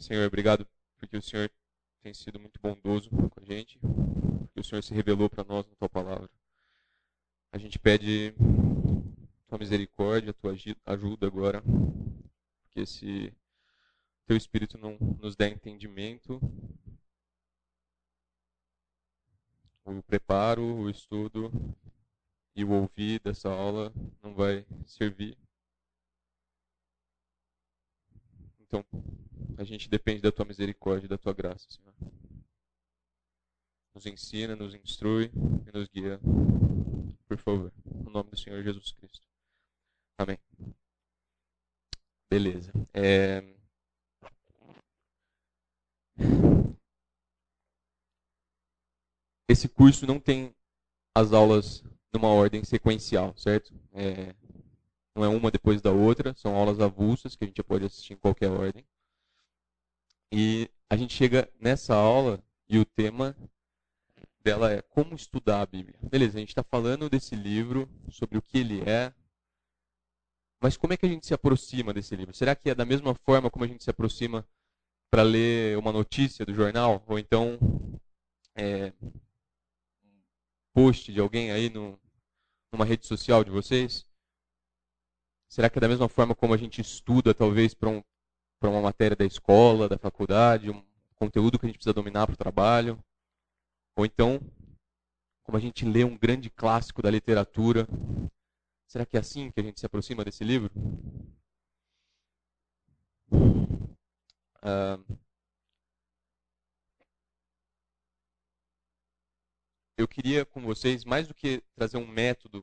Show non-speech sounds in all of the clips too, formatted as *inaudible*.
Senhor, obrigado porque o Senhor tem sido muito bondoso com a gente, porque o Senhor se revelou para nós na tua palavra. A gente pede tua misericórdia, tua ajuda agora, porque se teu Espírito não nos der entendimento, o preparo, o estudo e o ouvir dessa aula não vai servir. Então, a gente depende da tua misericórdia e da tua graça, Senhor. Nos ensina, nos instrui e nos guia, por favor. No nome do Senhor Jesus Cristo. Amém. Beleza. É... Esse curso não tem as aulas numa ordem sequencial, certo? É... Não é uma depois da outra, são aulas avulsas que a gente pode assistir em qualquer ordem. E a gente chega nessa aula e o tema dela é como estudar a Bíblia. Beleza, a gente está falando desse livro, sobre o que ele é, mas como é que a gente se aproxima desse livro? Será que é da mesma forma como a gente se aproxima para ler uma notícia do jornal? Ou então é, um post de alguém aí no, numa rede social de vocês? Será que é da mesma forma como a gente estuda, talvez, para um, uma matéria da escola, da faculdade, um conteúdo que a gente precisa dominar para o trabalho? Ou então, como a gente lê um grande clássico da literatura, Será que é assim que a gente se aproxima desse livro? Uh, eu queria com vocês, mais do que trazer um método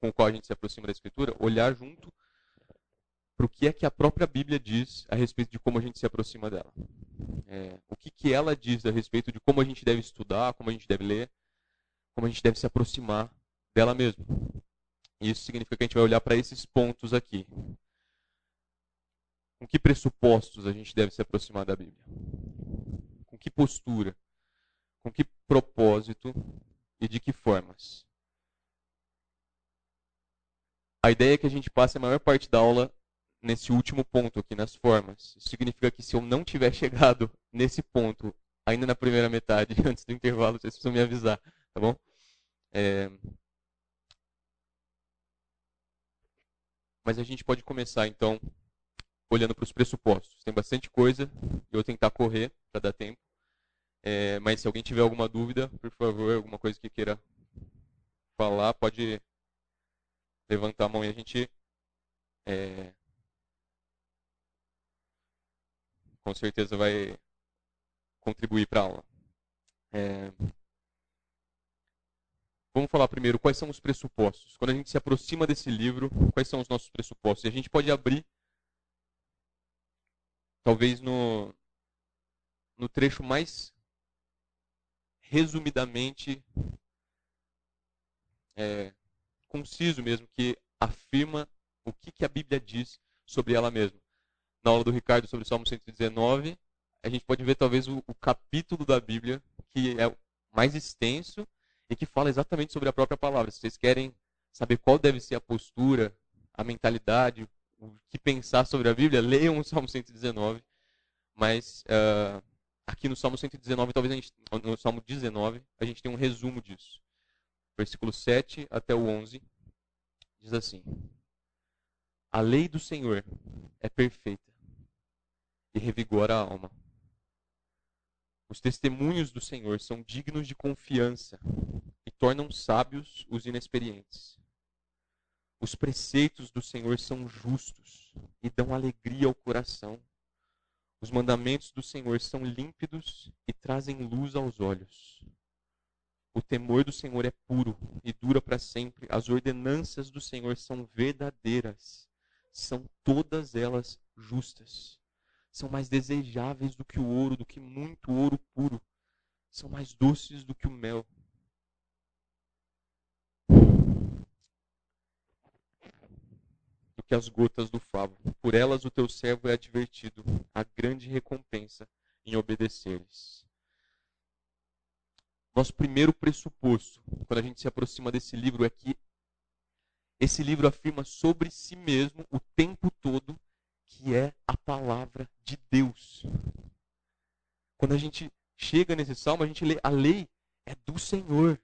com o qual a gente se aproxima da Escritura, olhar junto para o que é que a própria Bíblia diz a respeito de como a gente se aproxima dela. É, o que, que ela diz a respeito de como a gente deve estudar, como a gente deve ler, como a gente deve se aproximar dela mesma. Isso significa que a gente vai olhar para esses pontos aqui. Com que pressupostos a gente deve se aproximar da Bíblia? Com que postura? Com que propósito e de que formas? A ideia é que a gente passe a maior parte da aula nesse último ponto aqui, nas formas. Isso significa que se eu não tiver chegado *laughs* nesse ponto ainda na primeira metade, *laughs* antes do intervalo, vocês precisam me avisar, tá bom? É, Mas a gente pode começar, então, olhando para os pressupostos. Tem bastante coisa, eu vou tentar correr para dar tempo. É, mas se alguém tiver alguma dúvida, por favor, alguma coisa que queira falar, pode levantar a mão e a gente é, com certeza vai contribuir para a aula. É, Vamos falar primeiro quais são os pressupostos. Quando a gente se aproxima desse livro, quais são os nossos pressupostos? E a gente pode abrir, talvez no, no trecho mais resumidamente é, conciso mesmo, que afirma o que, que a Bíblia diz sobre ela mesma. Na aula do Ricardo sobre o Salmo 119, a gente pode ver talvez o, o capítulo da Bíblia que é mais extenso e que fala exatamente sobre a própria palavra. Se vocês querem saber qual deve ser a postura, a mentalidade, o que pensar sobre a Bíblia, leiam o Salmo 119. Mas uh, aqui no Salmo 119, talvez gente, no Salmo 19, a gente tem um resumo disso. Versículo 7 até o 11 diz assim: A lei do Senhor é perfeita e revigora a alma. Os testemunhos do Senhor são dignos de confiança e tornam sábios os inexperientes. Os preceitos do Senhor são justos e dão alegria ao coração. Os mandamentos do Senhor são límpidos e trazem luz aos olhos. O temor do Senhor é puro e dura para sempre. As ordenanças do Senhor são verdadeiras, são todas elas justas são mais desejáveis do que o ouro, do que muito ouro puro. São mais doces do que o mel. Do que as gotas do favo. Por elas o teu servo é advertido, a grande recompensa em obedecer-lhes. Nosso primeiro pressuposto, quando a gente se aproxima desse livro, é que esse livro afirma sobre si mesmo o tempo todo que é a palavra de Deus. Quando a gente chega nesse salmo, a gente lê a lei é do Senhor.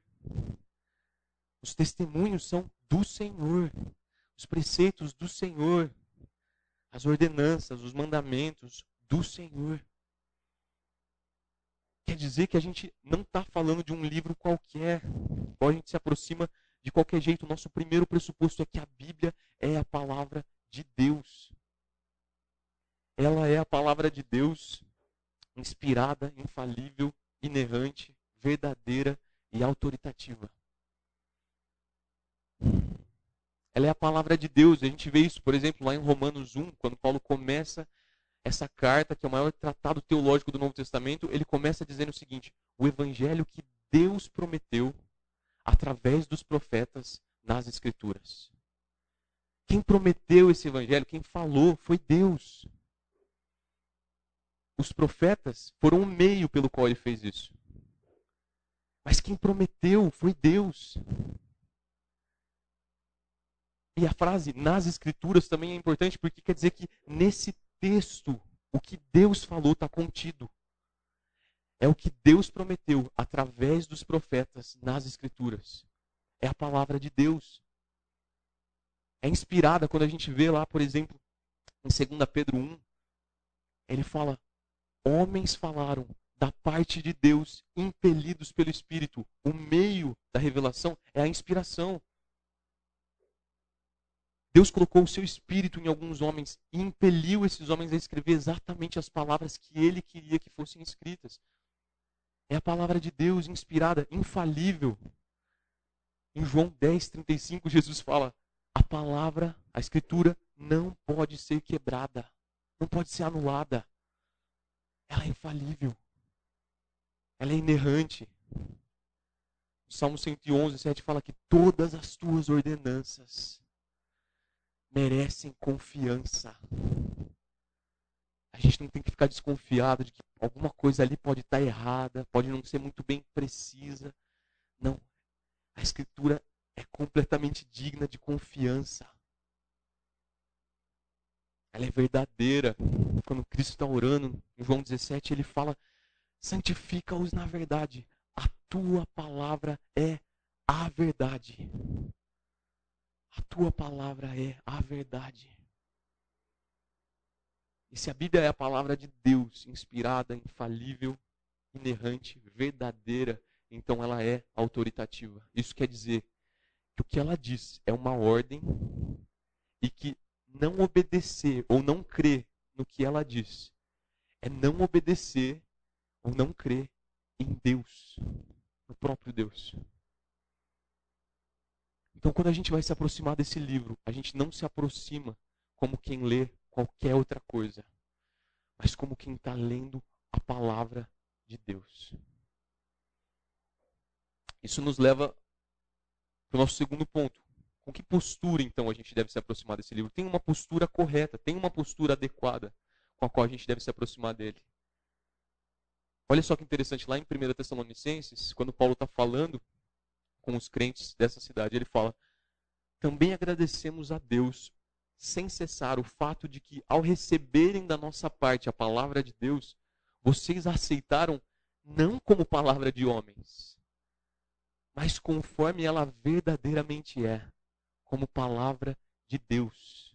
Os testemunhos são do Senhor. Os preceitos do Senhor. As ordenanças, os mandamentos do Senhor. Quer dizer que a gente não está falando de um livro qualquer, ou a gente se aproxima de qualquer jeito. O nosso primeiro pressuposto é que a Bíblia é a palavra de Deus. Ela é a palavra de Deus, inspirada, infalível, inerrante, verdadeira e autoritativa. Ela é a palavra de Deus. A gente vê isso, por exemplo, lá em Romanos 1, quando Paulo começa essa carta, que é o maior tratado teológico do Novo Testamento, ele começa dizendo o seguinte: o evangelho que Deus prometeu através dos profetas nas Escrituras. Quem prometeu esse evangelho, quem falou, foi Deus. Os profetas foram o meio pelo qual ele fez isso. Mas quem prometeu foi Deus. E a frase nas Escrituras também é importante porque quer dizer que nesse texto o que Deus falou está contido. É o que Deus prometeu através dos profetas nas Escrituras. É a palavra de Deus. É inspirada quando a gente vê lá, por exemplo, em 2 Pedro 1, ele fala: Homens falaram da parte de Deus, impelidos pelo Espírito. O meio da revelação é a inspiração. Deus colocou o seu espírito em alguns homens e impeliu esses homens a escrever exatamente as palavras que ele queria que fossem escritas. É a palavra de Deus inspirada, infalível. Em João 10, 35, Jesus fala: a palavra, a escritura, não pode ser quebrada, não pode ser anulada. Ela é infalível, ela é inerrante. O Salmo 111, 7 fala que todas as tuas ordenanças merecem confiança. A gente não tem que ficar desconfiado de que alguma coisa ali pode estar errada, pode não ser muito bem precisa. Não. A Escritura é completamente digna de confiança. Ela é verdadeira. Quando Cristo está orando, em João 17, ele fala: santifica-os na verdade. A tua palavra é a verdade. A tua palavra é a verdade. E se a Bíblia é a palavra de Deus, inspirada, infalível, inerrante, verdadeira, então ela é autoritativa. Isso quer dizer que o que ela diz é uma ordem e que não obedecer ou não crer no que ela diz é não obedecer ou não crer em Deus, no próprio Deus. Então, quando a gente vai se aproximar desse livro, a gente não se aproxima como quem lê qualquer outra coisa, mas como quem está lendo a palavra de Deus. Isso nos leva para o nosso segundo ponto. Com que postura, então, a gente deve se aproximar desse livro? Tem uma postura correta, tem uma postura adequada com a qual a gente deve se aproximar dele. Olha só que interessante, lá em 1 Tessalonicenses, quando Paulo está falando com os crentes dessa cidade, ele fala: Também agradecemos a Deus sem cessar o fato de que, ao receberem da nossa parte a palavra de Deus, vocês a aceitaram não como palavra de homens, mas conforme ela verdadeiramente é, como palavra de Deus,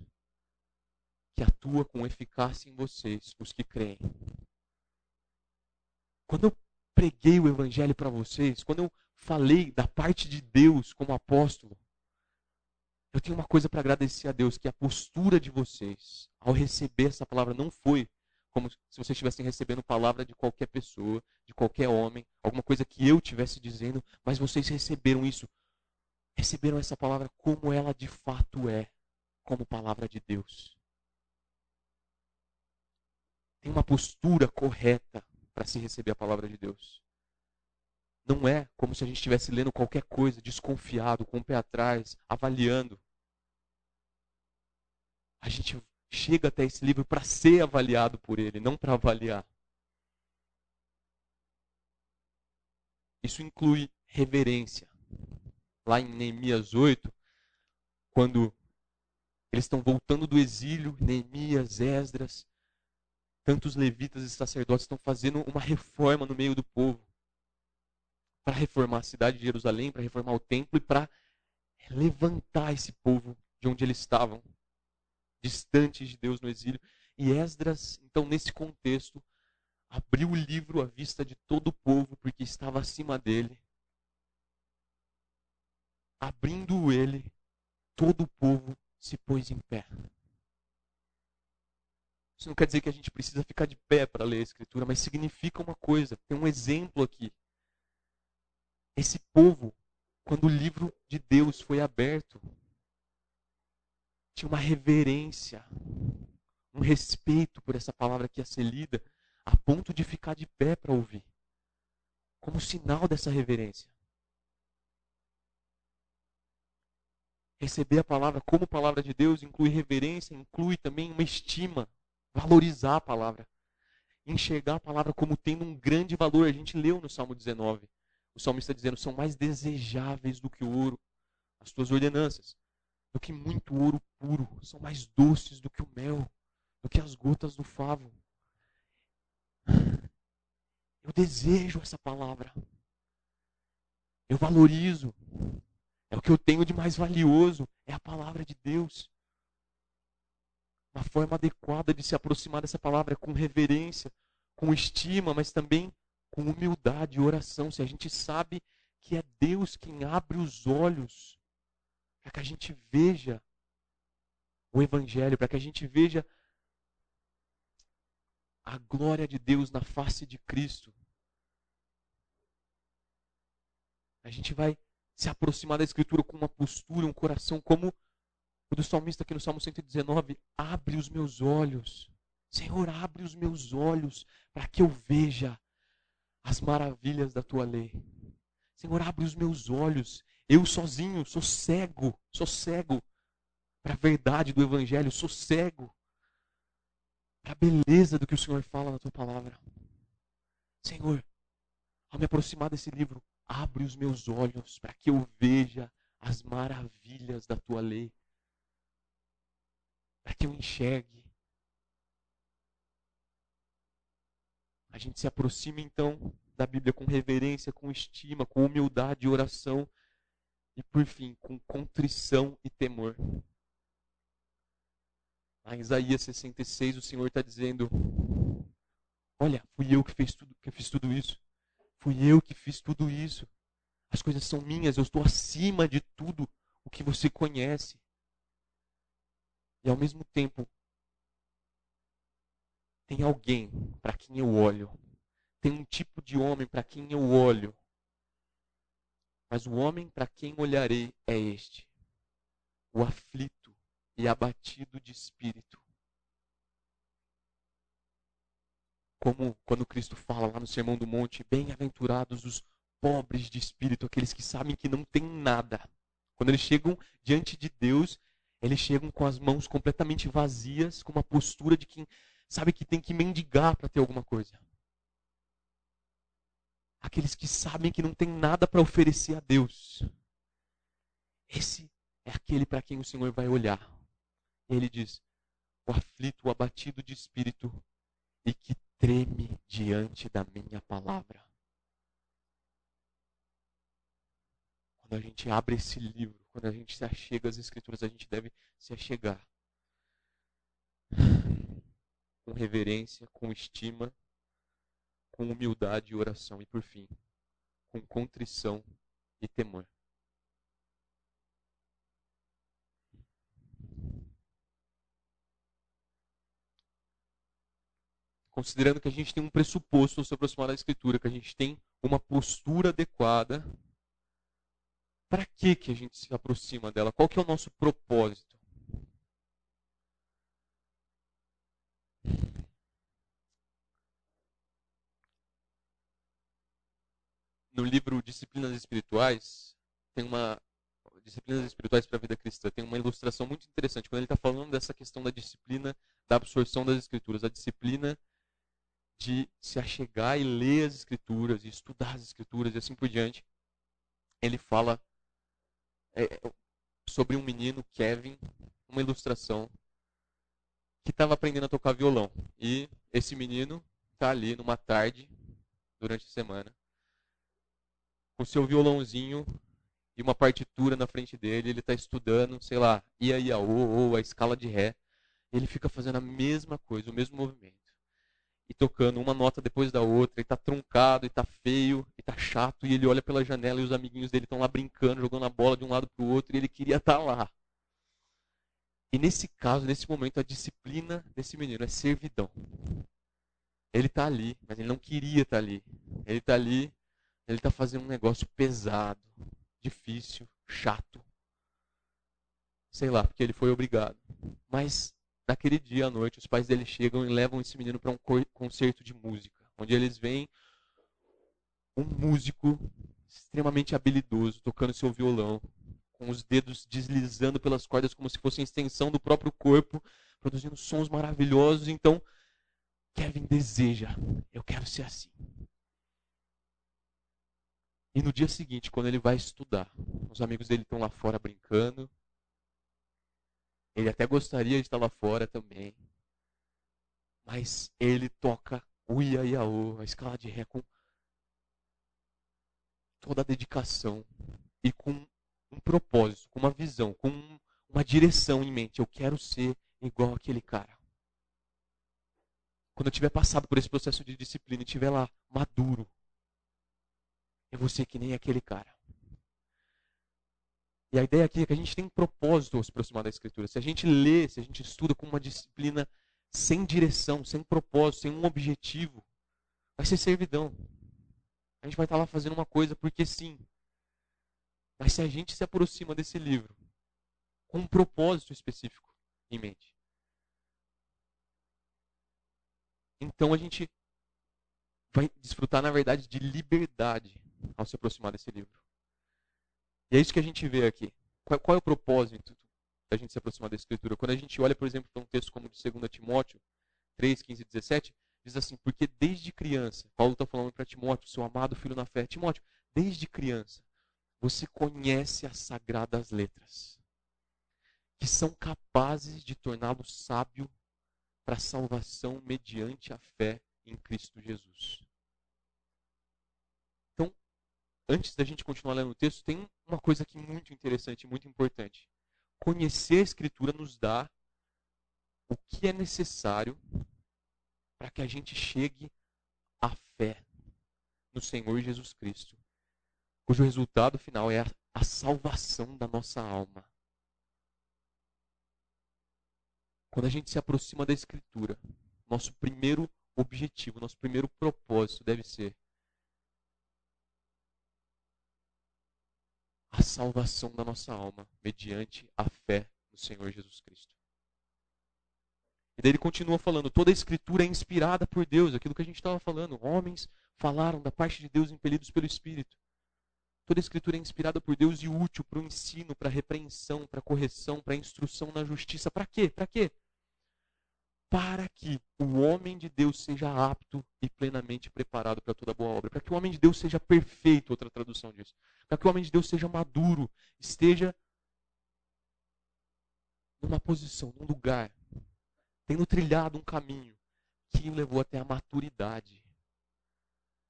que atua com eficácia em vocês, os que creem. Quando eu preguei o evangelho para vocês, quando eu falei da parte de Deus como apóstolo, eu tenho uma coisa para agradecer a Deus, que a postura de vocês ao receber essa palavra não foi como se vocês estivessem recebendo palavra de qualquer pessoa, de qualquer homem, alguma coisa que eu estivesse dizendo, mas vocês receberam isso, receberam essa palavra como ela de fato é, como palavra de Deus. Tem uma postura correta para se receber a palavra de Deus. Não é como se a gente estivesse lendo qualquer coisa, desconfiado, com o pé atrás, avaliando a gente chega até esse livro para ser avaliado por ele, não para avaliar. Isso inclui reverência. Lá em Neemias 8, quando Eles estão voltando do exílio, Neemias, Esdras, tantos levitas e sacerdotes estão fazendo uma reforma no meio do povo. Para reformar a cidade de Jerusalém, para reformar o templo e para levantar esse povo de onde eles estavam, distantes de Deus no exílio. E Esdras, então, nesse contexto, abriu o livro à vista de todo o povo, porque estava acima dele. Abrindo ele, todo o povo se pôs em pé. Isso não quer dizer que a gente precisa ficar de pé para ler a Escritura, mas significa uma coisa. Tem um exemplo aqui. Esse povo, quando o livro de Deus foi aberto, tinha uma reverência, um respeito por essa palavra que ia ser lida, a ponto de ficar de pé para ouvir. Como sinal dessa reverência. Receber a palavra como palavra de Deus inclui reverência, inclui também uma estima, valorizar a palavra. Enxergar a palavra como tendo um grande valor. A gente leu no Salmo 19. O salmista dizendo: são mais desejáveis do que o ouro, as tuas ordenanças do que muito ouro puro, são mais doces do que o mel, do que as gotas do favo. Eu desejo essa palavra. Eu valorizo. É o que eu tenho de mais valioso, é a palavra de Deus. Uma forma adequada de se aproximar dessa palavra é com reverência, com estima, mas também com humildade e oração. Se a gente sabe que é Deus quem abre os olhos para que a gente veja o Evangelho, para que a gente veja a glória de Deus na face de Cristo. A gente vai se aproximar da Escritura com uma postura, um coração como o do salmista aqui no Salmo 119. Abre os meus olhos. Senhor, abre os meus olhos para que eu veja as maravilhas da tua lei. Senhor, abre os meus olhos eu sozinho sou cego, sou cego para a verdade do Evangelho, sou cego para a beleza do que o Senhor fala na tua palavra. Senhor, ao me aproximar desse livro, abre os meus olhos para que eu veja as maravilhas da tua lei, para que eu enxergue. A gente se aproxima então da Bíblia com reverência, com estima, com humildade e oração e por fim, com contrição e temor. Em Isaías 66, o Senhor está dizendo: Olha, fui eu que, fiz tudo, que fiz tudo isso. Fui eu que fiz tudo isso. As coisas são minhas, eu estou acima de tudo o que você conhece. E ao mesmo tempo, tem alguém para quem eu olho. Tem um tipo de homem para quem eu olho mas o homem para quem olharei é este: o aflito e abatido de espírito. Como quando Cristo fala lá no Sermão do Monte: Bem-aventurados os pobres de espírito, aqueles que sabem que não têm nada. Quando eles chegam diante de Deus, eles chegam com as mãos completamente vazias, com uma postura de quem sabe que tem que mendigar para ter alguma coisa aqueles que sabem que não tem nada para oferecer a Deus. Esse é aquele para quem o Senhor vai olhar. Ele diz: o aflito, o abatido de espírito e que treme diante da minha palavra. Quando a gente abre esse livro, quando a gente se achega às Escrituras, a gente deve se achegar com reverência, com estima com humildade e oração. E por fim, com contrição e temor. Considerando que a gente tem um pressuposto sobre aproximar da Escritura, que a gente tem uma postura adequada, para que, que a gente se aproxima dela? Qual que é o nosso propósito? no livro Disciplinas Espirituais, tem uma. Disciplinas Espirituais para a Vida Cristã, tem uma ilustração muito interessante. Quando ele está falando dessa questão da disciplina, da absorção das Escrituras, a disciplina de se achegar e ler as Escrituras, e estudar as Escrituras e assim por diante. Ele fala é, sobre um menino, Kevin, uma ilustração que estava aprendendo a tocar violão. E esse menino está ali numa tarde, durante a semana, com seu violãozinho e uma partitura na frente dele. Ele está estudando, sei lá, ia, ia, ou, ou a escala de ré. Ele fica fazendo a mesma coisa, o mesmo movimento. E tocando uma nota depois da outra, e tá truncado, e tá feio, e tá chato, e ele olha pela janela e os amiguinhos dele estão lá brincando, jogando a bola de um lado para o outro, e ele queria estar tá lá. E nesse caso, nesse momento, a disciplina desse menino é servidão. Ele está ali, mas ele não queria estar tá ali. Ele está ali, ele está fazendo um negócio pesado, difícil, chato. Sei lá, porque ele foi obrigado. Mas naquele dia à noite, os pais dele chegam e levam esse menino para um concerto de música, onde eles veem um músico extremamente habilidoso tocando seu violão, com os dedos deslizando pelas cordas como se fossem extensão do próprio corpo, produzindo sons maravilhosos. Então, Kevin deseja, eu quero ser assim. E no dia seguinte, quando ele vai estudar, os amigos dele estão lá fora brincando. Ele até gostaria de estar lá fora também. Mas ele toca o Iaiaô, a escala de Ré, com toda a dedicação e com um propósito, com uma visão, com uma direção em mente. Eu quero ser igual aquele cara. Quando eu tiver passado por esse processo de disciplina e estiver lá maduro, eu vou ser que nem aquele cara. E a ideia aqui é que a gente tem um propósito ao se aproximar da Escritura. Se a gente lê, se a gente estuda com uma disciplina sem direção, sem propósito, sem um objetivo, vai ser servidão. A gente vai estar lá fazendo uma coisa porque sim. Mas se a gente se aproxima desse livro com um propósito específico em mente, então a gente vai desfrutar, na verdade, de liberdade ao se aproximar desse livro. E é isso que a gente vê aqui. Qual, qual é o propósito da gente se aproximar da Escritura? Quando a gente olha, por exemplo, para um texto como de 2 Timóteo 3, 15 e 17, diz assim: Porque desde criança, Paulo está falando para Timóteo, seu amado filho na fé, Timóteo, desde criança, você conhece as sagradas letras, que são capazes de torná-lo sábio para a salvação mediante a fé em Cristo Jesus. Então, antes da gente continuar lendo o texto, tem uma coisa aqui muito interessante, muito importante. Conhecer a Escritura nos dá o que é necessário para que a gente chegue à fé no Senhor Jesus Cristo cujo resultado final é a, a salvação da nossa alma. Quando a gente se aproxima da Escritura, nosso primeiro objetivo, nosso primeiro propósito deve ser a salvação da nossa alma mediante a fé no Senhor Jesus Cristo. E daí ele continua falando: toda a Escritura é inspirada por Deus, aquilo que a gente estava falando. Homens falaram da parte de Deus impelidos pelo Espírito. Toda a escritura é inspirada por Deus e útil para o ensino, para a repreensão, para a correção, para a instrução na justiça. Para quê? Para quê? Para que o homem de Deus seja apto e plenamente preparado para toda boa obra. Para que o homem de Deus seja perfeito, outra tradução disso. Para que o homem de Deus seja maduro, esteja numa posição, num lugar, tendo trilhado um caminho que o levou até a maturidade.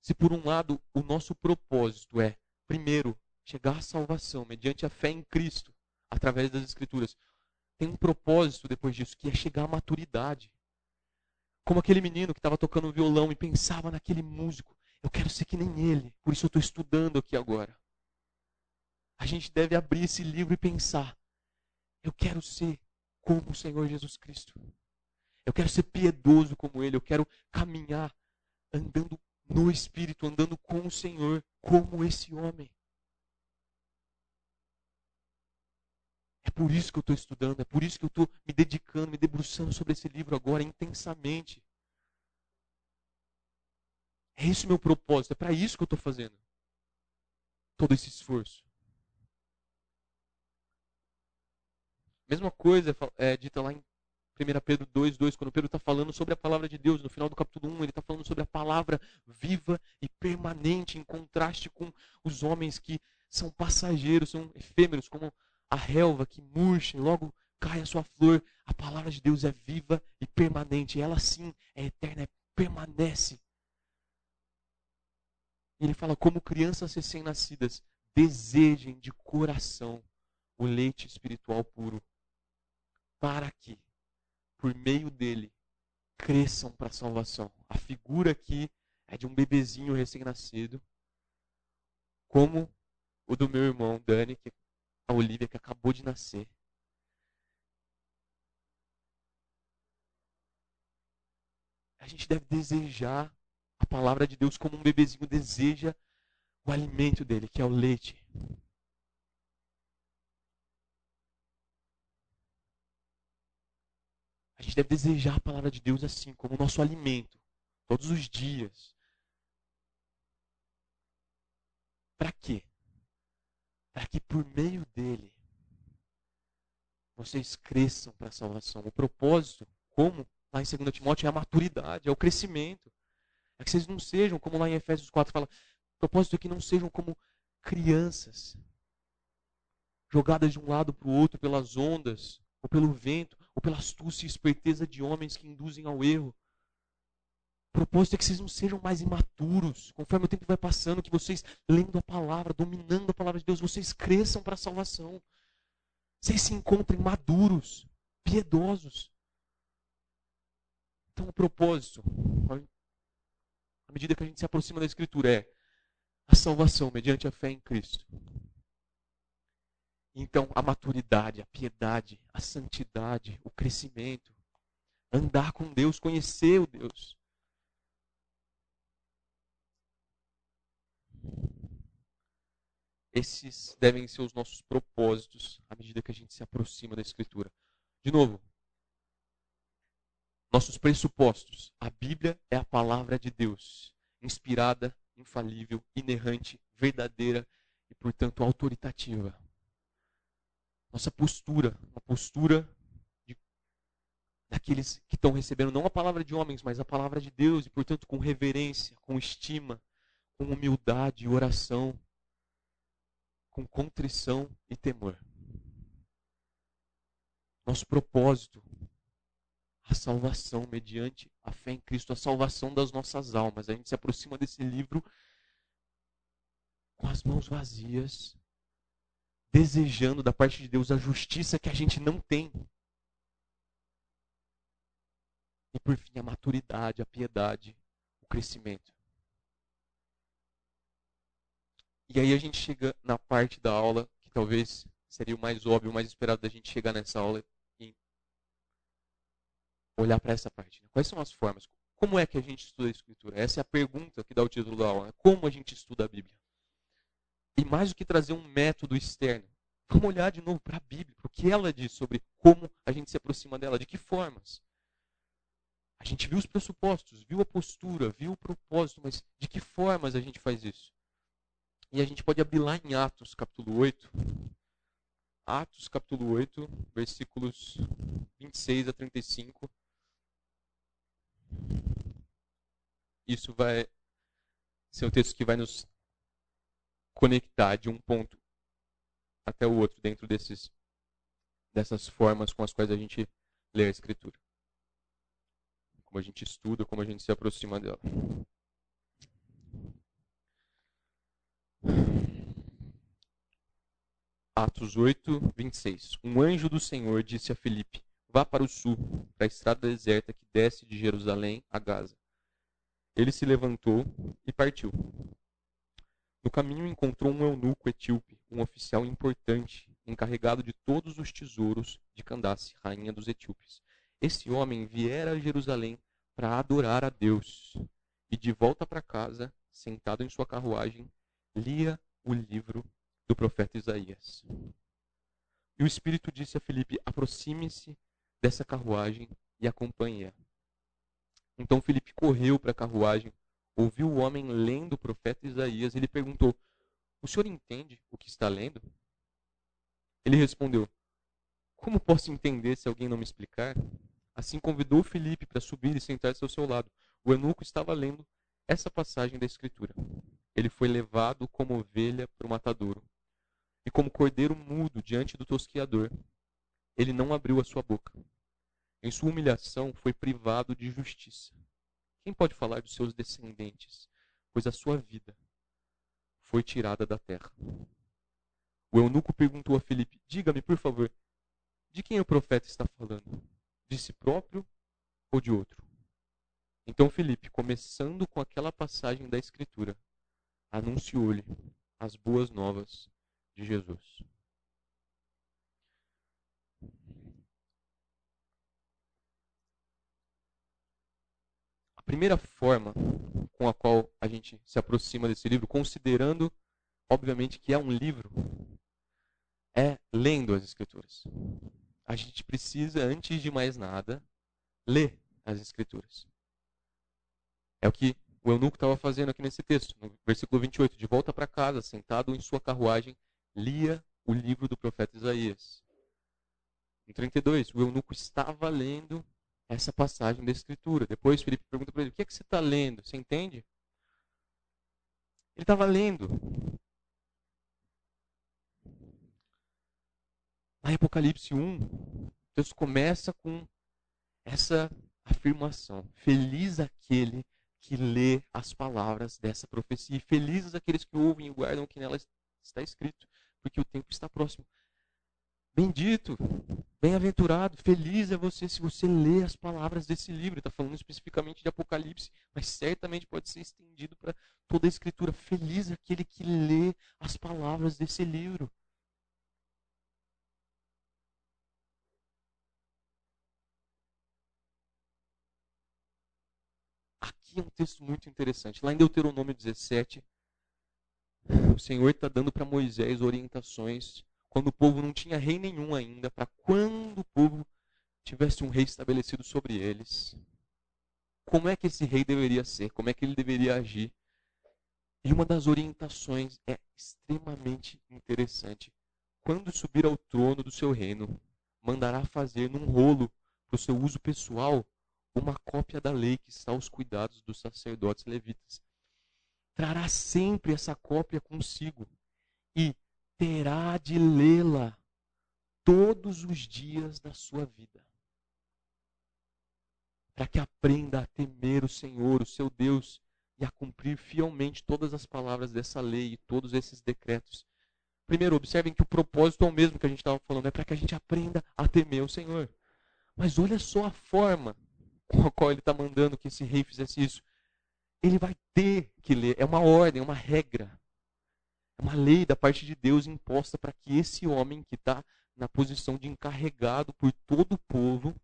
Se por um lado o nosso propósito é primeiro, chegar à salvação mediante a fé em Cristo, através das Escrituras, tem um propósito depois disso, que é chegar à maturidade. Como aquele menino que estava tocando violão e pensava naquele músico. Eu quero ser que nem ele, por isso eu estou estudando aqui agora. A gente deve abrir esse livro e pensar: eu quero ser como o Senhor Jesus Cristo. Eu quero ser piedoso como ele, eu quero caminhar andando no Espírito, andando com o Senhor, como esse homem. Por isso que eu estou estudando, é por isso que eu estou me dedicando, me debruçando sobre esse livro agora intensamente. É esse o meu propósito, é para isso que eu estou fazendo todo esse esforço. Mesma coisa é dita lá em 1 Pedro 2, 2, quando Pedro está falando sobre a palavra de Deus, no final do capítulo 1, ele está falando sobre a palavra viva e permanente, em contraste com os homens que são passageiros, são efêmeros, como a relva que murcha e logo cai a sua flor, a palavra de Deus é viva e permanente. Ela sim é eterna, é, permanece. Ele fala: como crianças recém-nascidas, desejem de coração o leite espiritual puro, para que, por meio dele, cresçam para a salvação. A figura aqui é de um bebezinho recém-nascido, como o do meu irmão Dani, que, Olivia, que acabou de nascer. A gente deve desejar a palavra de Deus como um bebezinho deseja o alimento dele, que é o leite. A gente deve desejar a palavra de Deus assim, como o nosso alimento, todos os dias. Para quê? Para que por meio dele vocês cresçam para a salvação. O propósito, como lá em 2 Timóteo, é a maturidade, é o crescimento. É que vocês não sejam, como lá em Efésios 4 fala, o propósito é que não sejam como crianças, jogadas de um lado para o outro pelas ondas, ou pelo vento, ou pela astúcia e esperteza de homens que induzem ao erro. Propósito é que vocês não sejam mais imaturos, conforme o tempo vai passando, que vocês, lendo a palavra, dominando a palavra de Deus, vocês cresçam para a salvação. Vocês se encontrem maduros, piedosos. Então, o propósito, à medida que a gente se aproxima da Escritura, é a salvação mediante a fé em Cristo. Então, a maturidade, a piedade, a santidade, o crescimento, andar com Deus, conhecer o Deus. Esses devem ser os nossos propósitos à medida que a gente se aproxima da Escritura. De novo, nossos pressupostos. A Bíblia é a palavra de Deus, inspirada, infalível, inerrante, verdadeira e, portanto, autoritativa. Nossa postura, uma postura de, daqueles que estão recebendo não a palavra de homens, mas a palavra de Deus e, portanto, com reverência, com estima, com humildade e oração com contrição e temor. Nosso propósito, a salvação mediante a fé em Cristo, a salvação das nossas almas. A gente se aproxima desse livro com as mãos vazias, desejando da parte de Deus a justiça que a gente não tem. E por fim, a maturidade, a piedade, o crescimento. E aí a gente chega na parte da aula que talvez seria o mais óbvio, o mais esperado da gente chegar nessa aula e olhar para essa parte. Né? Quais são as formas? Como é que a gente estuda a Escritura? Essa é a pergunta que dá o título da aula. Né? Como a gente estuda a Bíblia? E mais do que trazer um método externo, vamos olhar de novo para a Bíblia, o que ela diz sobre como a gente se aproxima dela, de que formas. A gente viu os pressupostos, viu a postura, viu o propósito, mas de que formas a gente faz isso? E a gente pode abrir lá em Atos, capítulo 8. Atos, capítulo 8, versículos 26 a 35. Isso vai ser um texto que vai nos conectar de um ponto até o outro dentro desses, dessas formas com as quais a gente lê a Escritura. Como a gente estuda, como a gente se aproxima dela. Atos 8, 26. Um anjo do Senhor disse a Filipe: Vá para o sul, para a estrada deserta que desce de Jerusalém a Gaza. Ele se levantou e partiu. No caminho encontrou um eunuco etíope, um oficial importante, encarregado de todos os tesouros de Candace, rainha dos etíopes. Esse homem viera a Jerusalém para adorar a Deus e de volta para casa, sentado em sua carruagem, lia o livro do profeta Isaías. E o Espírito disse a Filipe: aproxime-se dessa carruagem e acompanhe-a. Então Filipe correu para a carruagem, ouviu o homem lendo o profeta Isaías e lhe perguntou: O senhor entende o que está lendo? Ele respondeu: Como posso entender se alguém não me explicar? Assim convidou Filipe para subir e sentar-se ao seu lado. O eunuco estava lendo essa passagem da Escritura. Ele foi levado como ovelha para o matadouro e como cordeiro mudo diante do tosquiador. ele não abriu a sua boca. Em sua humilhação, foi privado de justiça. Quem pode falar dos seus descendentes? Pois a sua vida foi tirada da terra. O eunuco perguntou a Filipe: Diga-me, por favor, de quem o profeta está falando? De si próprio ou de outro? Então Filipe, começando com aquela passagem da Escritura, anunciou-lhe as boas novas de Jesus. A primeira forma com a qual a gente se aproxima desse livro, considerando, obviamente, que é um livro, é lendo as Escrituras. A gente precisa, antes de mais nada, ler as Escrituras. É o que o eunuco estava fazendo aqui nesse texto, no versículo 28. De volta para casa, sentado em sua carruagem, lia o livro do profeta Isaías. No 32, o eunuco estava lendo essa passagem da Escritura. Depois Felipe pergunta para ele: O que é que você está lendo? Você entende? Ele estava lendo. Em Apocalipse 1, o texto começa com essa afirmação: Feliz aquele que lê as palavras dessa profecia, e felizes aqueles que ouvem e guardam o que nela está escrito, porque o tempo está próximo. Bendito, bem-aventurado, feliz é você se você lê as palavras desse livro. Está falando especificamente de Apocalipse, mas certamente pode ser estendido para toda a Escritura. Feliz é aquele que lê as palavras desse livro. É um texto muito interessante. Lá em Deuteronômio 17, o Senhor está dando para Moisés orientações quando o povo não tinha rei nenhum ainda, para quando o povo tivesse um rei estabelecido sobre eles. Como é que esse rei deveria ser? Como é que ele deveria agir? E uma das orientações é extremamente interessante. Quando subir ao trono do seu reino, mandará fazer num rolo para o seu uso pessoal uma cópia da lei que está aos cuidados dos sacerdotes levitas. Trará sempre essa cópia consigo e terá de lê-la todos os dias da sua vida. Para que aprenda a temer o Senhor, o seu Deus, e a cumprir fielmente todas as palavras dessa lei e todos esses decretos. Primeiro, observem que o propósito é o mesmo que a gente estava falando, é para que a gente aprenda a temer o Senhor. Mas olha só a forma com a qual ele está mandando que esse rei fizesse isso. Ele vai ter que ler, é uma ordem, é uma regra. É uma lei da parte de Deus imposta para que esse homem que está na posição de encarregado por todo o povo,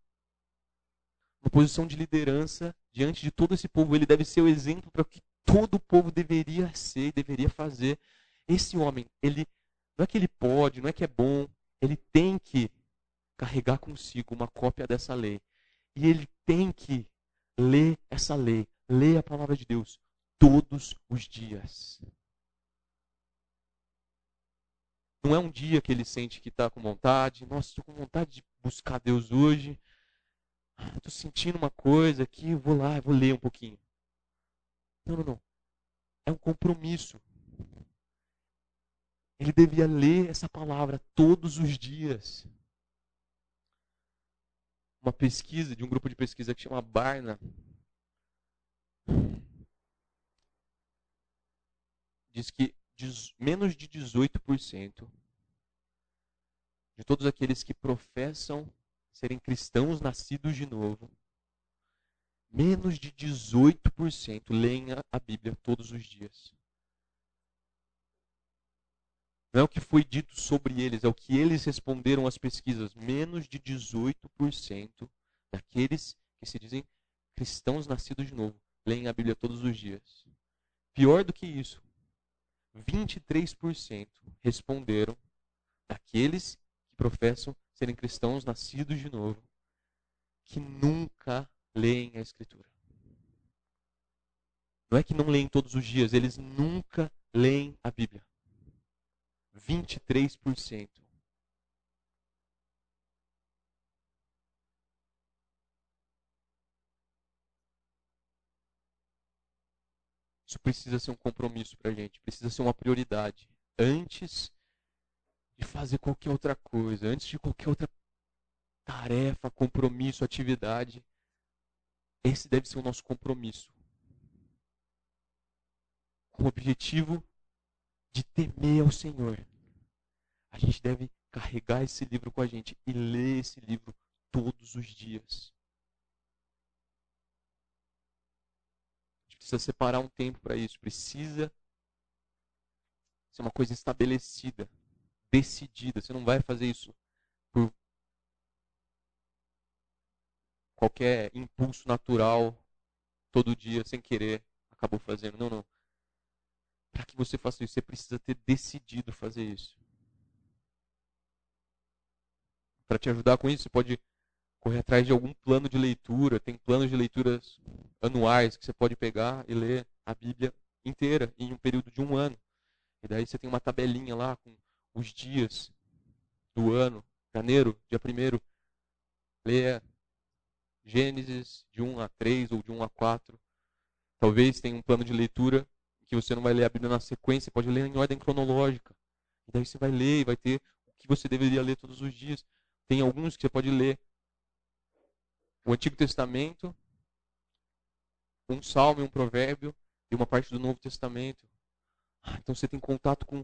na posição de liderança diante de todo esse povo, ele deve ser o exemplo para o que todo o povo deveria ser, deveria fazer. Esse homem, ele não é que ele pode, não é que é bom, ele tem que carregar consigo uma cópia dessa lei. E ele tem que ler essa lei, ler a palavra de Deus todos os dias. Não é um dia que ele sente que está com vontade. Nossa, estou com vontade de buscar Deus hoje. Estou sentindo uma coisa aqui, vou lá, vou ler um pouquinho. Não, não, não. É um compromisso. Ele devia ler essa palavra todos os dias. Uma pesquisa de um grupo de pesquisa que chama Barna diz que menos de 18% de todos aqueles que professam serem cristãos nascidos de novo, menos de 18% leem a Bíblia todos os dias. Não é o que foi dito sobre eles, é o que eles responderam às pesquisas. Menos de 18% daqueles que se dizem cristãos nascidos de novo leem a Bíblia todos os dias. Pior do que isso, 23% responderam daqueles que professam serem cristãos nascidos de novo, que nunca leem a Escritura. Não é que não leem todos os dias, eles nunca leem a Bíblia. 23%. Isso precisa ser um compromisso para a gente, precisa ser uma prioridade. Antes de fazer qualquer outra coisa, antes de qualquer outra tarefa, compromisso, atividade. Esse deve ser o nosso compromisso. Com o objetivo de temer ao Senhor. A gente deve carregar esse livro com a gente e ler esse livro todos os dias. A gente precisa separar um tempo para isso. Precisa ser uma coisa estabelecida, decidida. Você não vai fazer isso por qualquer impulso natural, todo dia, sem querer, acabou fazendo. Não, não. Para que você faça isso, você precisa ter decidido fazer isso. Para te ajudar com isso, você pode correr atrás de algum plano de leitura. Tem planos de leituras anuais que você pode pegar e ler a Bíblia inteira em um período de um ano. E daí você tem uma tabelinha lá com os dias do ano, janeiro, dia 1 leia Gênesis de 1 a 3 ou de 1 a 4. Talvez tenha um plano de leitura que você não vai ler a Bíblia na sequência, pode ler em ordem cronológica. E daí você vai ler e vai ter o que você deveria ler todos os dias. Tem alguns que você pode ler o Antigo Testamento, um salmo e um provérbio e uma parte do Novo Testamento. Ah, então você tem contato com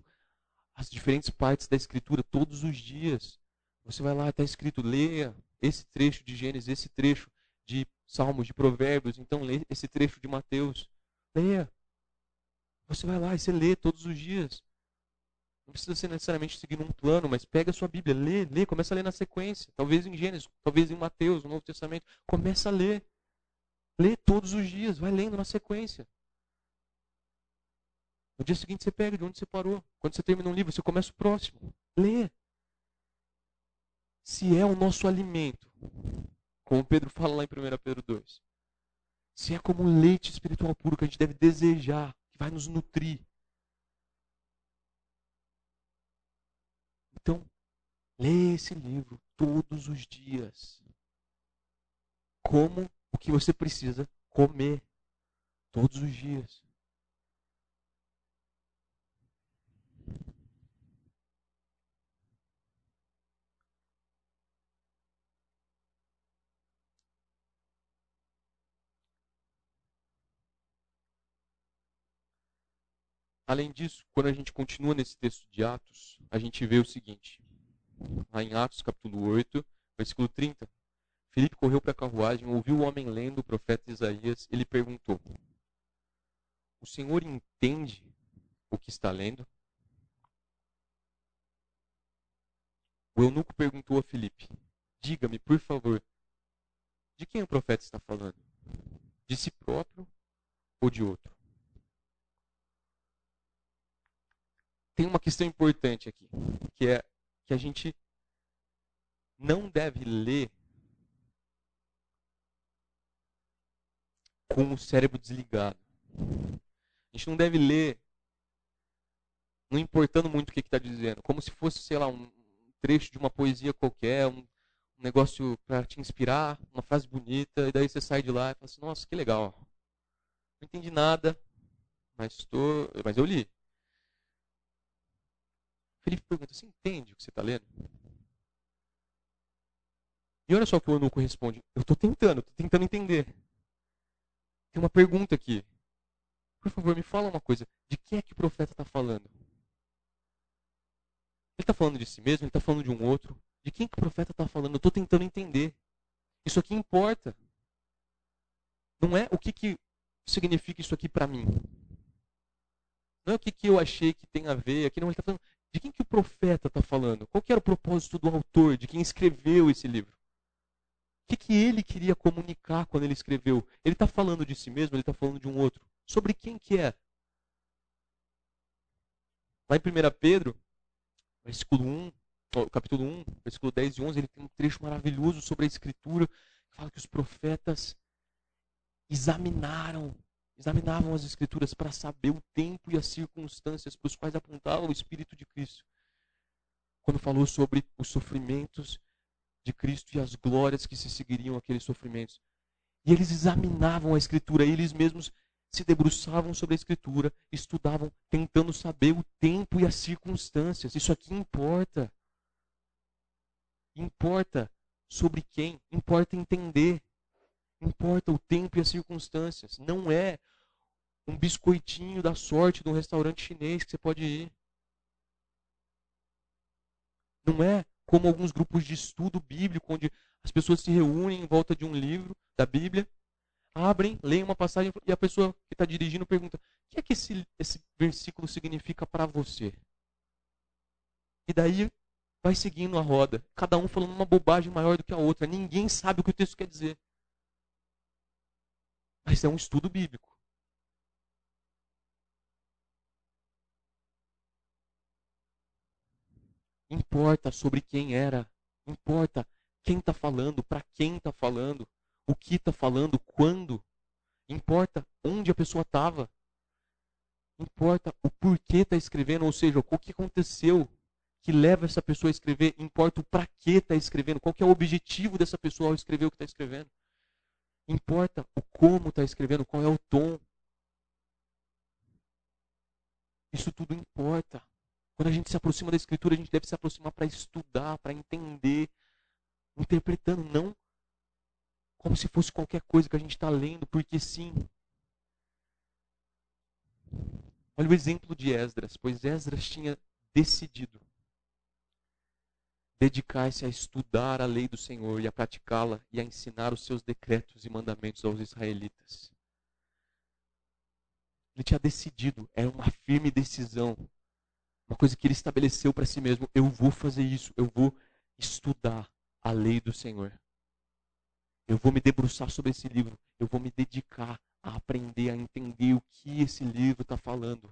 as diferentes partes da Escritura todos os dias. Você vai lá, está escrito, leia esse trecho de Gênesis, esse trecho de Salmos, de Provérbios, então leia esse trecho de Mateus. Leia. Você vai lá e você lê todos os dias. Não precisa ser necessariamente seguindo um plano, mas pega a sua Bíblia, lê, lê, começa a ler na sequência. Talvez em Gênesis, talvez em Mateus, no Novo Testamento. Começa a ler. Lê todos os dias, vai lendo na sequência. No dia seguinte você pega de onde você parou. Quando você termina um livro, você começa o próximo. Lê. Se é o nosso alimento, como Pedro fala lá em 1 Pedro 2, se é como um leite espiritual puro que a gente deve desejar, vai nos nutrir. Então, lê esse livro todos os dias. Como o que você precisa comer todos os dias. Além disso, quando a gente continua nesse texto de Atos, a gente vê o seguinte. Lá em Atos, capítulo 8, versículo 30. Filipe correu para a carruagem, ouviu o homem lendo o profeta Isaías, ele perguntou: O Senhor entende o que está lendo? O eunuco perguntou a Filipe: Diga-me, por favor, de quem o profeta está falando? De si próprio ou de outro? Tem uma questão importante aqui, que é que a gente não deve ler com o cérebro desligado. A gente não deve ler não importando muito o que está dizendo, como se fosse, sei lá, um trecho de uma poesia qualquer, um, negócio para te inspirar, uma frase bonita, e daí você sai de lá e fala assim, nossa, que legal. Não entendi nada, mas, tô, mas eu li. Felipe pergunta: Você entende o que você está lendo? E olha só o que o eunuco responde: Eu estou tentando, estou tentando entender. Tem uma pergunta aqui. Por favor, me fala uma coisa. De quem é que o profeta está falando? Ele está falando de si mesmo? Ele está falando de um outro? De quem que o profeta está falando? Eu estou tentando entender. Isso aqui importa. Não é o que, que significa isso aqui para mim. Não é o que, que eu achei que tem a ver. Aqui não, ele está falando de quem que o profeta está falando? Qual era o propósito do autor, de quem escreveu esse livro? O que, que ele queria comunicar quando ele escreveu? Ele está falando de si mesmo, ele está falando de um outro. Sobre quem que é? Lá em 1 Pedro, versículo 1, capítulo 1, versículo 10 e 11, ele tem um trecho maravilhoso sobre a escritura, que fala que os profetas examinaram examinavam as Escrituras para saber o tempo e as circunstâncias para os quais apontava o Espírito de Cristo. Quando falou sobre os sofrimentos de Cristo e as glórias que se seguiriam aqueles sofrimentos. E eles examinavam a Escritura, eles mesmos se debruçavam sobre a Escritura, estudavam, tentando saber o tempo e as circunstâncias. Isso aqui importa. Importa sobre quem, importa entender. Importa o tempo e as circunstâncias. Não é um biscoitinho da sorte de um restaurante chinês que você pode ir. Não é como alguns grupos de estudo bíblico, onde as pessoas se reúnem em volta de um livro da Bíblia, abrem, leem uma passagem e a pessoa que está dirigindo pergunta: o que é que esse, esse versículo significa para você? E daí vai seguindo a roda, cada um falando uma bobagem maior do que a outra. Ninguém sabe o que o texto quer dizer. Mas é um estudo bíblico. Importa sobre quem era. Importa quem está falando, para quem está falando, o que está falando, quando. Importa onde a pessoa estava. Importa o porquê está escrevendo, ou seja, o que aconteceu que leva essa pessoa a escrever. Importa o para que está escrevendo, qual é o objetivo dessa pessoa ao escrever o que está escrevendo. Importa o como está escrevendo, qual é o tom. Isso tudo importa. Quando a gente se aproxima da Escritura, a gente deve se aproximar para estudar, para entender, interpretando, não como se fosse qualquer coisa que a gente está lendo, porque sim. Olha o exemplo de Esdras, pois Esdras tinha decidido dedicar-se a estudar a lei do Senhor e a praticá-la e a ensinar os seus decretos e mandamentos aos israelitas. Ele tinha decidido, era uma firme decisão uma coisa que ele estabeleceu para si mesmo: eu vou fazer isso, eu vou estudar a lei do Senhor. Eu vou me debruçar sobre esse livro, eu vou me dedicar a aprender, a entender o que esse livro está falando.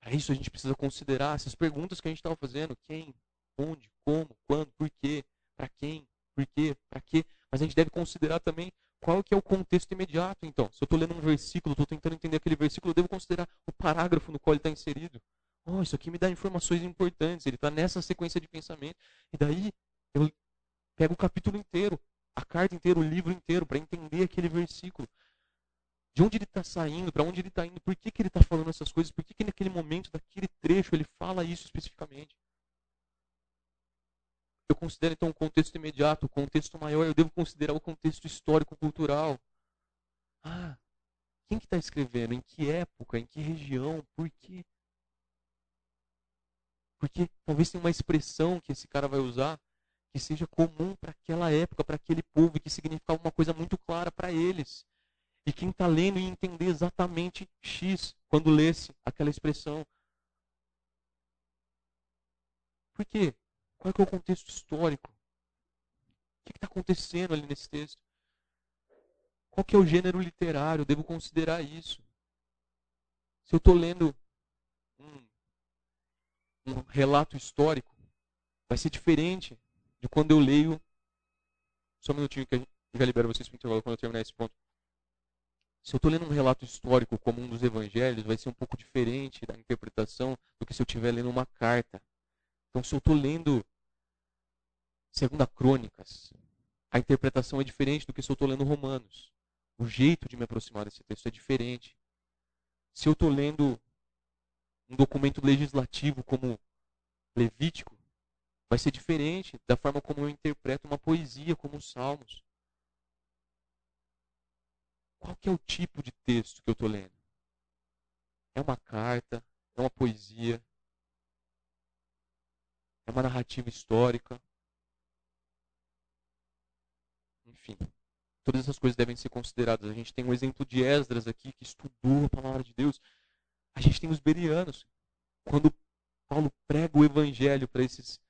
Para isso a gente precisa considerar essas perguntas que a gente estava fazendo: quem, onde, como, quando, por quê, para quem, por quê, para quê. Mas a gente deve considerar também qual que é o contexto imediato, então? Se eu estou lendo um versículo, estou tentando entender aquele versículo, eu devo considerar o parágrafo no qual ele está inserido. Oh, isso aqui me dá informações importantes, ele está nessa sequência de pensamento. E daí eu pego o capítulo inteiro, a carta inteira, o livro inteiro, para entender aquele versículo. De onde ele está saindo, para onde ele está indo, por que, que ele está falando essas coisas, por que, que naquele momento, daquele trecho, ele fala isso especificamente eu considero então o contexto imediato, o contexto maior, eu devo considerar o contexto histórico-cultural. Ah, quem que está escrevendo? Em que época? Em que região? Por quê? Porque talvez tenha uma expressão que esse cara vai usar que seja comum para aquela época, para aquele povo, e que significava uma coisa muito clara para eles. E quem está lendo ia entender exatamente X quando lesse aquela expressão. Por quê? Qual é, é o contexto histórico? O que está acontecendo ali nesse texto? Qual que é o gênero literário? Eu devo considerar isso. Se eu estou lendo um, um relato histórico, vai ser diferente de quando eu leio. Só um minutinho que eu já libero vocês para o intervalo quando eu terminar esse ponto. Se eu estou lendo um relato histórico como um dos evangelhos, vai ser um pouco diferente da interpretação do que se eu estiver lendo uma carta. Então, se eu estou lendo Segunda Crônicas, a interpretação é diferente do que se eu estou lendo Romanos. O jeito de me aproximar desse texto é diferente. Se eu estou lendo um documento legislativo como Levítico, vai ser diferente da forma como eu interpreto uma poesia como os Salmos. Qual que é o tipo de texto que eu estou lendo? É uma carta? É uma poesia? É uma narrativa histórica? Enfim, todas essas coisas devem ser consideradas. A gente tem um exemplo de Esdras aqui, que estudou a palavra de Deus. A gente tem os berianos. Quando Paulo prega o evangelho para esses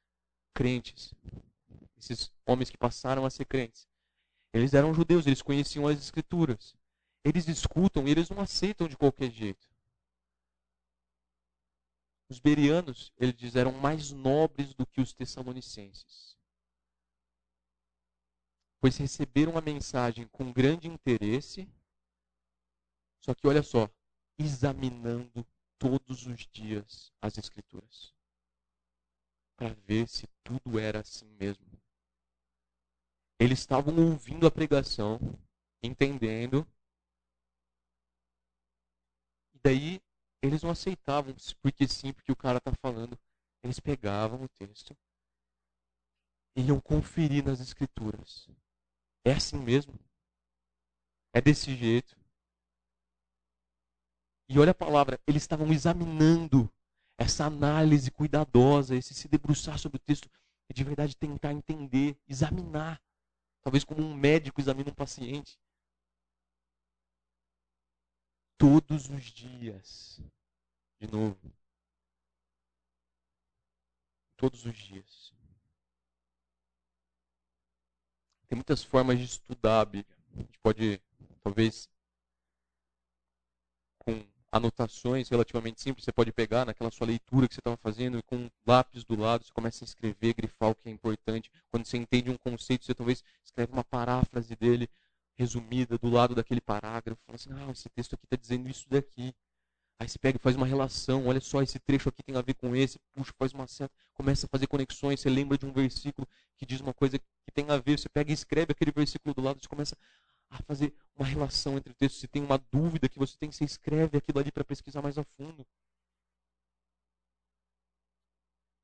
crentes, esses homens que passaram a ser crentes, eles eram judeus, eles conheciam as escrituras. Eles escutam e eles não aceitam de qualquer jeito. Os berianos, eles eram mais nobres do que os tessalonicenses pois receberam a mensagem com grande interesse. Só que olha só, examinando todos os dias as Escrituras, para ver se tudo era assim mesmo. Eles estavam ouvindo a pregação, entendendo, e daí eles não aceitavam, porque sim, porque o cara está falando. Eles pegavam o texto iam conferir nas escrituras. É assim mesmo? É desse jeito? E olha a palavra, eles estavam examinando essa análise cuidadosa, esse se debruçar sobre o texto, e de verdade tentar entender, examinar. Talvez como um médico examina um paciente. Todos os dias. De novo. Todos os dias. Tem muitas formas de estudar a Bíblia. A gente pode, talvez, com anotações relativamente simples, você pode pegar naquela sua leitura que você estava fazendo e com um lápis do lado você começa a escrever, grifar o que é importante. Quando você entende um conceito, você talvez escreve uma paráfrase dele resumida do lado daquele parágrafo. Fala assim, ah, esse texto aqui está dizendo isso daqui. Aí você pega e faz uma relação, olha só, esse trecho aqui tem a ver com esse, puxa, faz uma seta, começa a fazer conexões, você lembra de um versículo que diz uma coisa que tem a ver, você pega e escreve aquele versículo do lado, você começa a fazer uma relação entre o texto. Se tem uma dúvida que você tem, você escreve aquilo ali para pesquisar mais a fundo.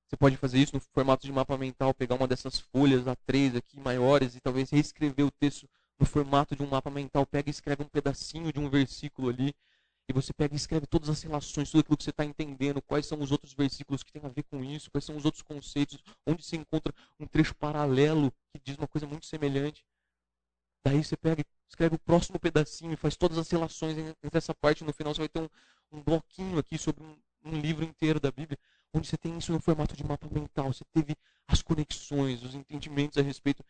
Você pode fazer isso no formato de mapa mental, pegar uma dessas folhas A3 aqui maiores e talvez reescrever o texto no formato de um mapa mental. Pega e escreve um pedacinho de um versículo ali e você pega e escreve todas as relações, tudo aquilo que você está entendendo, quais são os outros versículos que têm a ver com isso, quais são os outros conceitos, onde se encontra um trecho paralelo que diz uma coisa muito semelhante. Daí você pega escreve o próximo pedacinho faz todas as relações entre essa parte. No final você vai ter um, um bloquinho aqui sobre um, um, livro inteiro da Bíblia, onde você tem isso no formato de mapa mental. Você teve as conexões, os entendimentos a respeito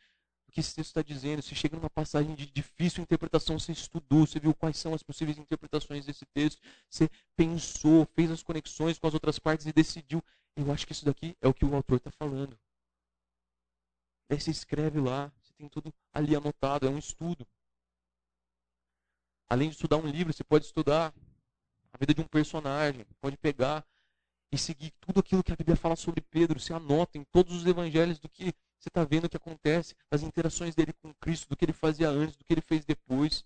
do que esse texto está dizendo. Você chega numa passagem de difícil interpretação, você estudou, você viu quais são as possíveis interpretações desse texto, você pensou, fez as conexões com as outras partes e decidiu. Eu acho que isso daqui é o que o autor está falando. Você escreve lá, tem tudo ali anotado, é um estudo. Além de estudar um livro, você pode estudar a vida de um personagem, pode pegar e seguir tudo aquilo que a Bíblia fala sobre Pedro. Você anota em todos os evangelhos do que você está vendo que acontece, das interações dele com Cristo, do que ele fazia antes, do que ele fez depois.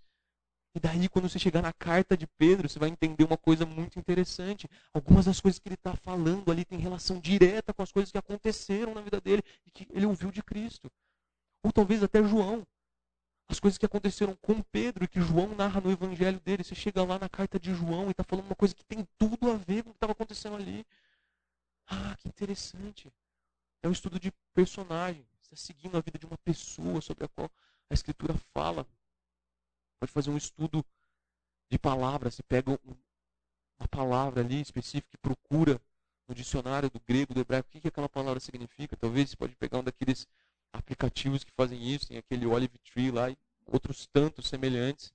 E daí, quando você chegar na carta de Pedro, você vai entender uma coisa muito interessante. Algumas das coisas que ele está falando ali têm relação direta com as coisas que aconteceram na vida dele e que ele ouviu de Cristo ou talvez até João. As coisas que aconteceram com Pedro e que João narra no evangelho dele. Você chega lá na carta de João e está falando uma coisa que tem tudo a ver com o que estava acontecendo ali. Ah, que interessante. É um estudo de personagem. Você está seguindo a vida de uma pessoa sobre a qual a escritura fala. Pode fazer um estudo de palavras. Você pega uma palavra ali específica e procura no dicionário do grego, do hebraico, o que, que aquela palavra significa. Talvez você pode pegar um daqueles aplicativos que fazem isso, tem aquele Olive Tree lá e outros tantos semelhantes,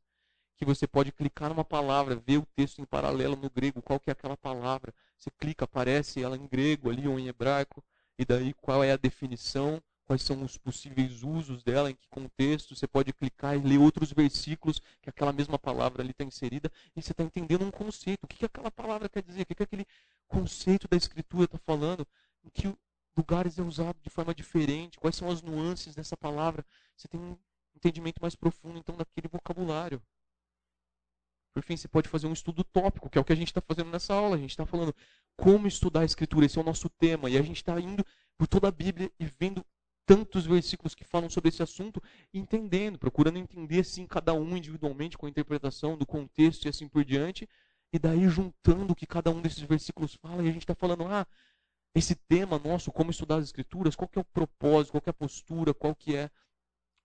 que você pode clicar numa palavra, ver o texto em paralelo no grego, qual que é aquela palavra. Você clica, aparece ela em grego ali ou em hebraico, e daí qual é a definição, quais são os possíveis usos dela, em que contexto. Você pode clicar e ler outros versículos que aquela mesma palavra ali está inserida, e você está entendendo um conceito. O que, que aquela palavra quer dizer? O que aquele conceito da escritura está falando? Em que lugares é usado de forma diferente, quais são as nuances dessa palavra. Você tem um entendimento mais profundo, então, daquele vocabulário. Por fim, você pode fazer um estudo tópico, que é o que a gente está fazendo nessa aula. A gente está falando como estudar a Escritura, esse é o nosso tema. E a gente está indo por toda a Bíblia e vendo tantos versículos que falam sobre esse assunto, entendendo, procurando entender assim cada um individualmente com a interpretação do contexto e assim por diante, e daí juntando o que cada um desses versículos fala, e a gente está falando, ah, esse tema nosso, como estudar as escrituras, qual que é o propósito, qual que é a postura, qual que é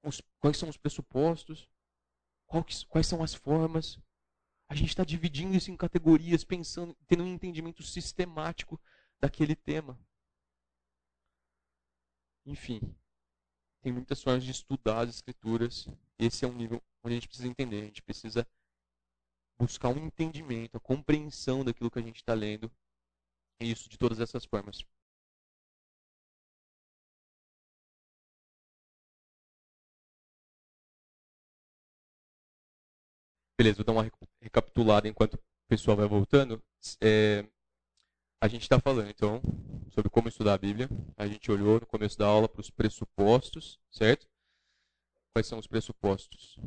os, quais são os pressupostos, que, quais são as formas. A gente está dividindo isso em categorias, pensando, tendo um entendimento sistemático daquele tema. Enfim, tem muitas formas de estudar as escrituras. Esse é um nível onde a gente precisa entender. A gente precisa buscar um entendimento, a compreensão daquilo que a gente está lendo isso de todas essas formas. Beleza, vou dar uma recapitulada enquanto o pessoal vai voltando. É, a gente está falando, então, sobre como estudar a Bíblia. A gente olhou no começo da aula para os pressupostos, certo? Quais são os pressupostos?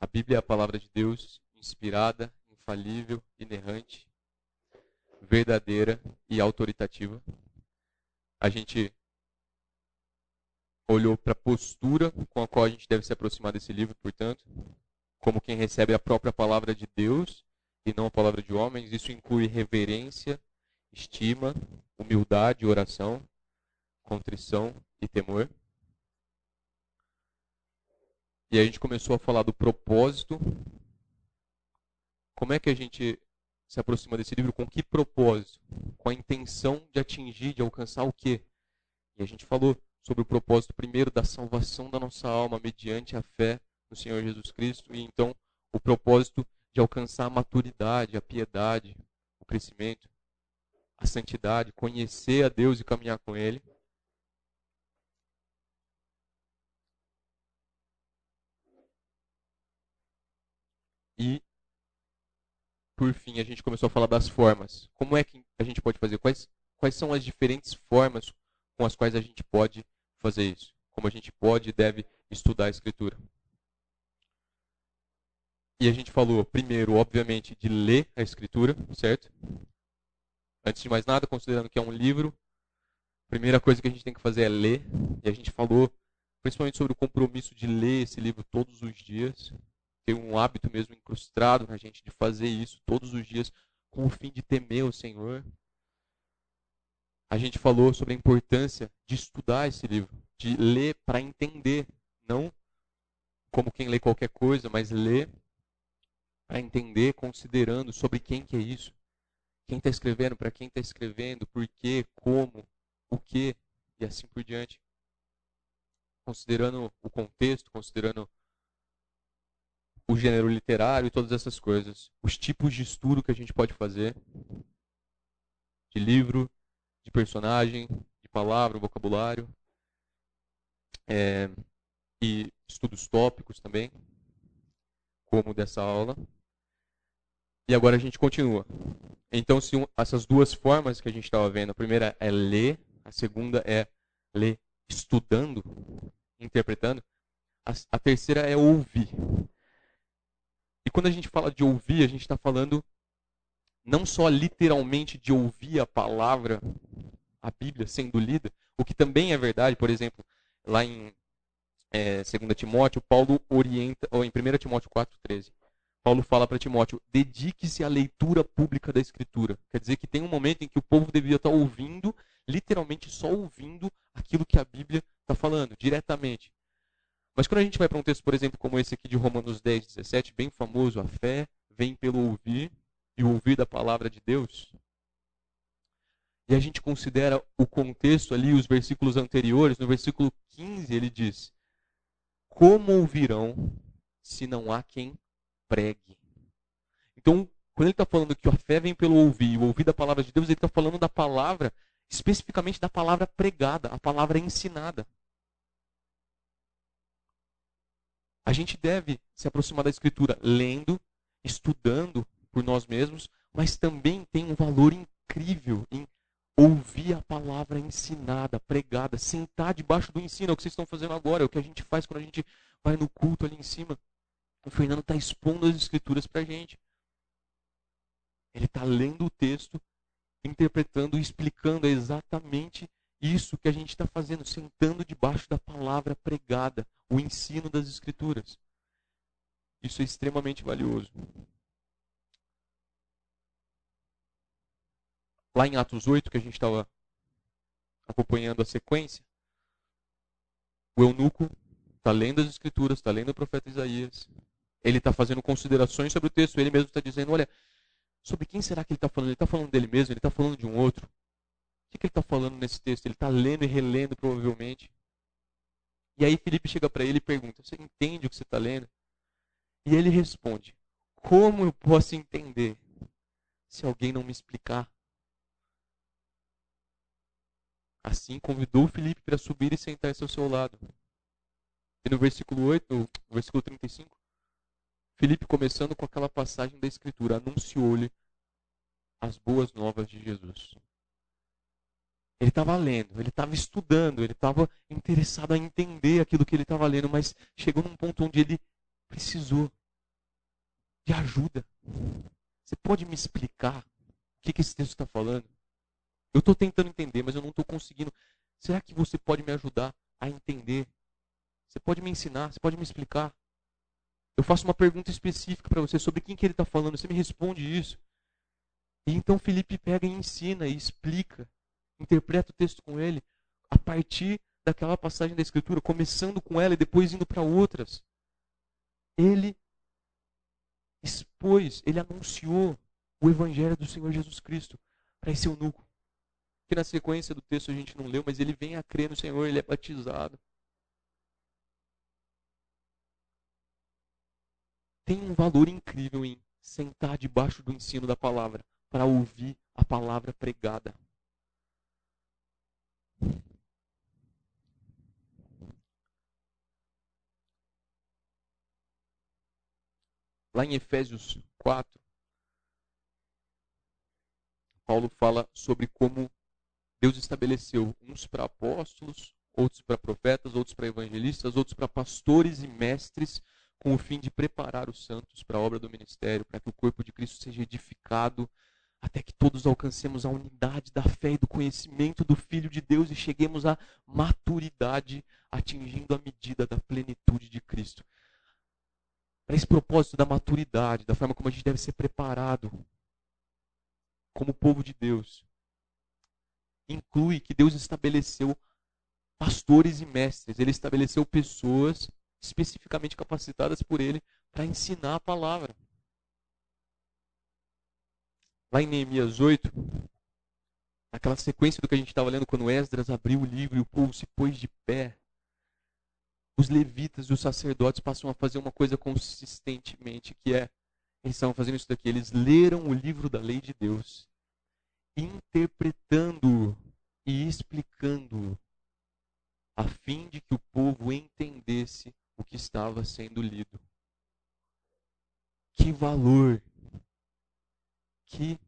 A Bíblia é a palavra de Deus, inspirada, infalível, inerrante, verdadeira e autoritativa. A gente olhou para a postura com a qual a gente deve se aproximar desse livro, portanto, como quem recebe a própria palavra de Deus e não a palavra de homens. Isso inclui reverência, estima, humildade, oração, contrição e temor. E a gente começou a falar do propósito. Como é que a gente se aproxima desse livro? Com que propósito? Com a intenção de atingir, de alcançar o quê? E a gente falou sobre o propósito primeiro da salvação da nossa alma mediante a fé no Senhor Jesus Cristo e então o propósito de alcançar a maturidade, a piedade, o crescimento, a santidade, conhecer a Deus e caminhar com Ele. E, por fim, a gente começou a falar das formas. Como é que a gente pode fazer? Quais, quais são as diferentes formas com as quais a gente pode fazer isso? Como a gente pode e deve estudar a Escritura? E a gente falou, primeiro, obviamente, de ler a Escritura, certo? Antes de mais nada, considerando que é um livro, a primeira coisa que a gente tem que fazer é ler. E a gente falou principalmente sobre o compromisso de ler esse livro todos os dias ter um hábito mesmo incrustado na gente de fazer isso todos os dias com o fim de temer o Senhor. A gente falou sobre a importância de estudar esse livro, de ler para entender, não como quem lê qualquer coisa, mas ler para entender, considerando sobre quem que é isso, quem está escrevendo, para quem está escrevendo, por quê, como, o que e assim por diante. Considerando o contexto, considerando o gênero literário e todas essas coisas. Os tipos de estudo que a gente pode fazer. De livro, de personagem, de palavra, vocabulário. É, e estudos tópicos também, como dessa aula. E agora a gente continua. Então, se um, essas duas formas que a gente estava vendo, a primeira é ler, a segunda é ler estudando, interpretando, a, a terceira é ouvir. E quando a gente fala de ouvir, a gente está falando não só literalmente de ouvir a palavra, a Bíblia sendo lida, o que também é verdade, por exemplo, lá em é, 2 Timóteo, Paulo orienta, ou em 1 Timóteo 4,13, Paulo fala para Timóteo: dedique-se à leitura pública da Escritura. Quer dizer que tem um momento em que o povo devia estar ouvindo, literalmente só ouvindo aquilo que a Bíblia está falando, diretamente. Mas quando a gente vai para um texto, por exemplo, como esse aqui de Romanos 10, 17, bem famoso, a fé vem pelo ouvir e o ouvir da palavra de Deus. E a gente considera o contexto ali, os versículos anteriores, no versículo 15 ele diz: Como ouvirão se não há quem pregue? Então, quando ele está falando que a fé vem pelo ouvir, o ouvir da palavra de Deus, ele está falando da palavra, especificamente da palavra pregada, a palavra ensinada. A gente deve se aproximar da Escritura lendo, estudando por nós mesmos, mas também tem um valor incrível em ouvir a palavra ensinada, pregada, sentar debaixo do ensino, é o que vocês estão fazendo agora, é o que a gente faz quando a gente vai no culto ali em cima. O Fernando está expondo as escrituras para a gente. Ele está lendo o texto, interpretando e explicando exatamente isso que a gente está fazendo, sentando debaixo da palavra pregada, o ensino das Escrituras. Isso é extremamente valioso. Lá em Atos 8, que a gente estava acompanhando a sequência, o eunuco está lendo as Escrituras, está lendo o profeta Isaías, ele está fazendo considerações sobre o texto, ele mesmo está dizendo: olha, sobre quem será que ele está falando? Ele está falando dele mesmo? Ele está falando de um outro? que, que ele está falando nesse texto? Ele está lendo e relendo, provavelmente. E aí Felipe chega para ele e pergunta: Você entende o que você está lendo? E ele responde: Como eu posso entender se alguém não me explicar? Assim convidou Felipe para subir e sentar-se ao seu lado. E no versículo 8, no versículo 35, Felipe, começando com aquela passagem da Escritura, anunciou-lhe as boas novas de Jesus. Ele estava lendo, ele estava estudando, ele estava interessado a entender aquilo que ele estava lendo, mas chegou num ponto onde ele precisou de ajuda. Você pode me explicar o que, que esse texto está falando? Eu estou tentando entender, mas eu não estou conseguindo. Será que você pode me ajudar a entender. Você pode me ensinar, você pode me explicar. Eu faço uma pergunta específica para você sobre quem que ele está falando. Você me responde isso. E então Felipe pega e ensina e explica, interpreta o texto com ele a partir daquela passagem da Escritura, começando com ela e depois indo para outras. Ele expôs, ele anunciou o Evangelho do Senhor Jesus Cristo para esse eunuco. Que na sequência do texto a gente não leu, mas ele vem a crer no Senhor, ele é batizado. Tem um valor incrível em sentar debaixo do ensino da palavra para ouvir a palavra pregada. Lá em Efésios 4, Paulo fala sobre como Deus estabeleceu uns para apóstolos, outros para profetas, outros para evangelistas, outros para pastores e mestres, com o fim de preparar os santos para a obra do ministério, para que o corpo de Cristo seja edificado, até que todos alcancemos a unidade da fé e do conhecimento do Filho de Deus e cheguemos à maturidade, atingindo a medida da plenitude de Cristo. Para esse propósito da maturidade, da forma como a gente deve ser preparado como povo de Deus, inclui que Deus estabeleceu pastores e mestres, ele estabeleceu pessoas especificamente capacitadas por ele para ensinar a palavra. Lá em Neemias 8, naquela sequência do que a gente estava lendo quando Esdras abriu o livro e o povo se pôs de pé os levitas e os sacerdotes passam a fazer uma coisa consistentemente, que é, eles estavam fazendo isso daqui, eles leram o livro da lei de Deus, interpretando e explicando a fim de que o povo entendesse o que estava sendo lido. Que valor, que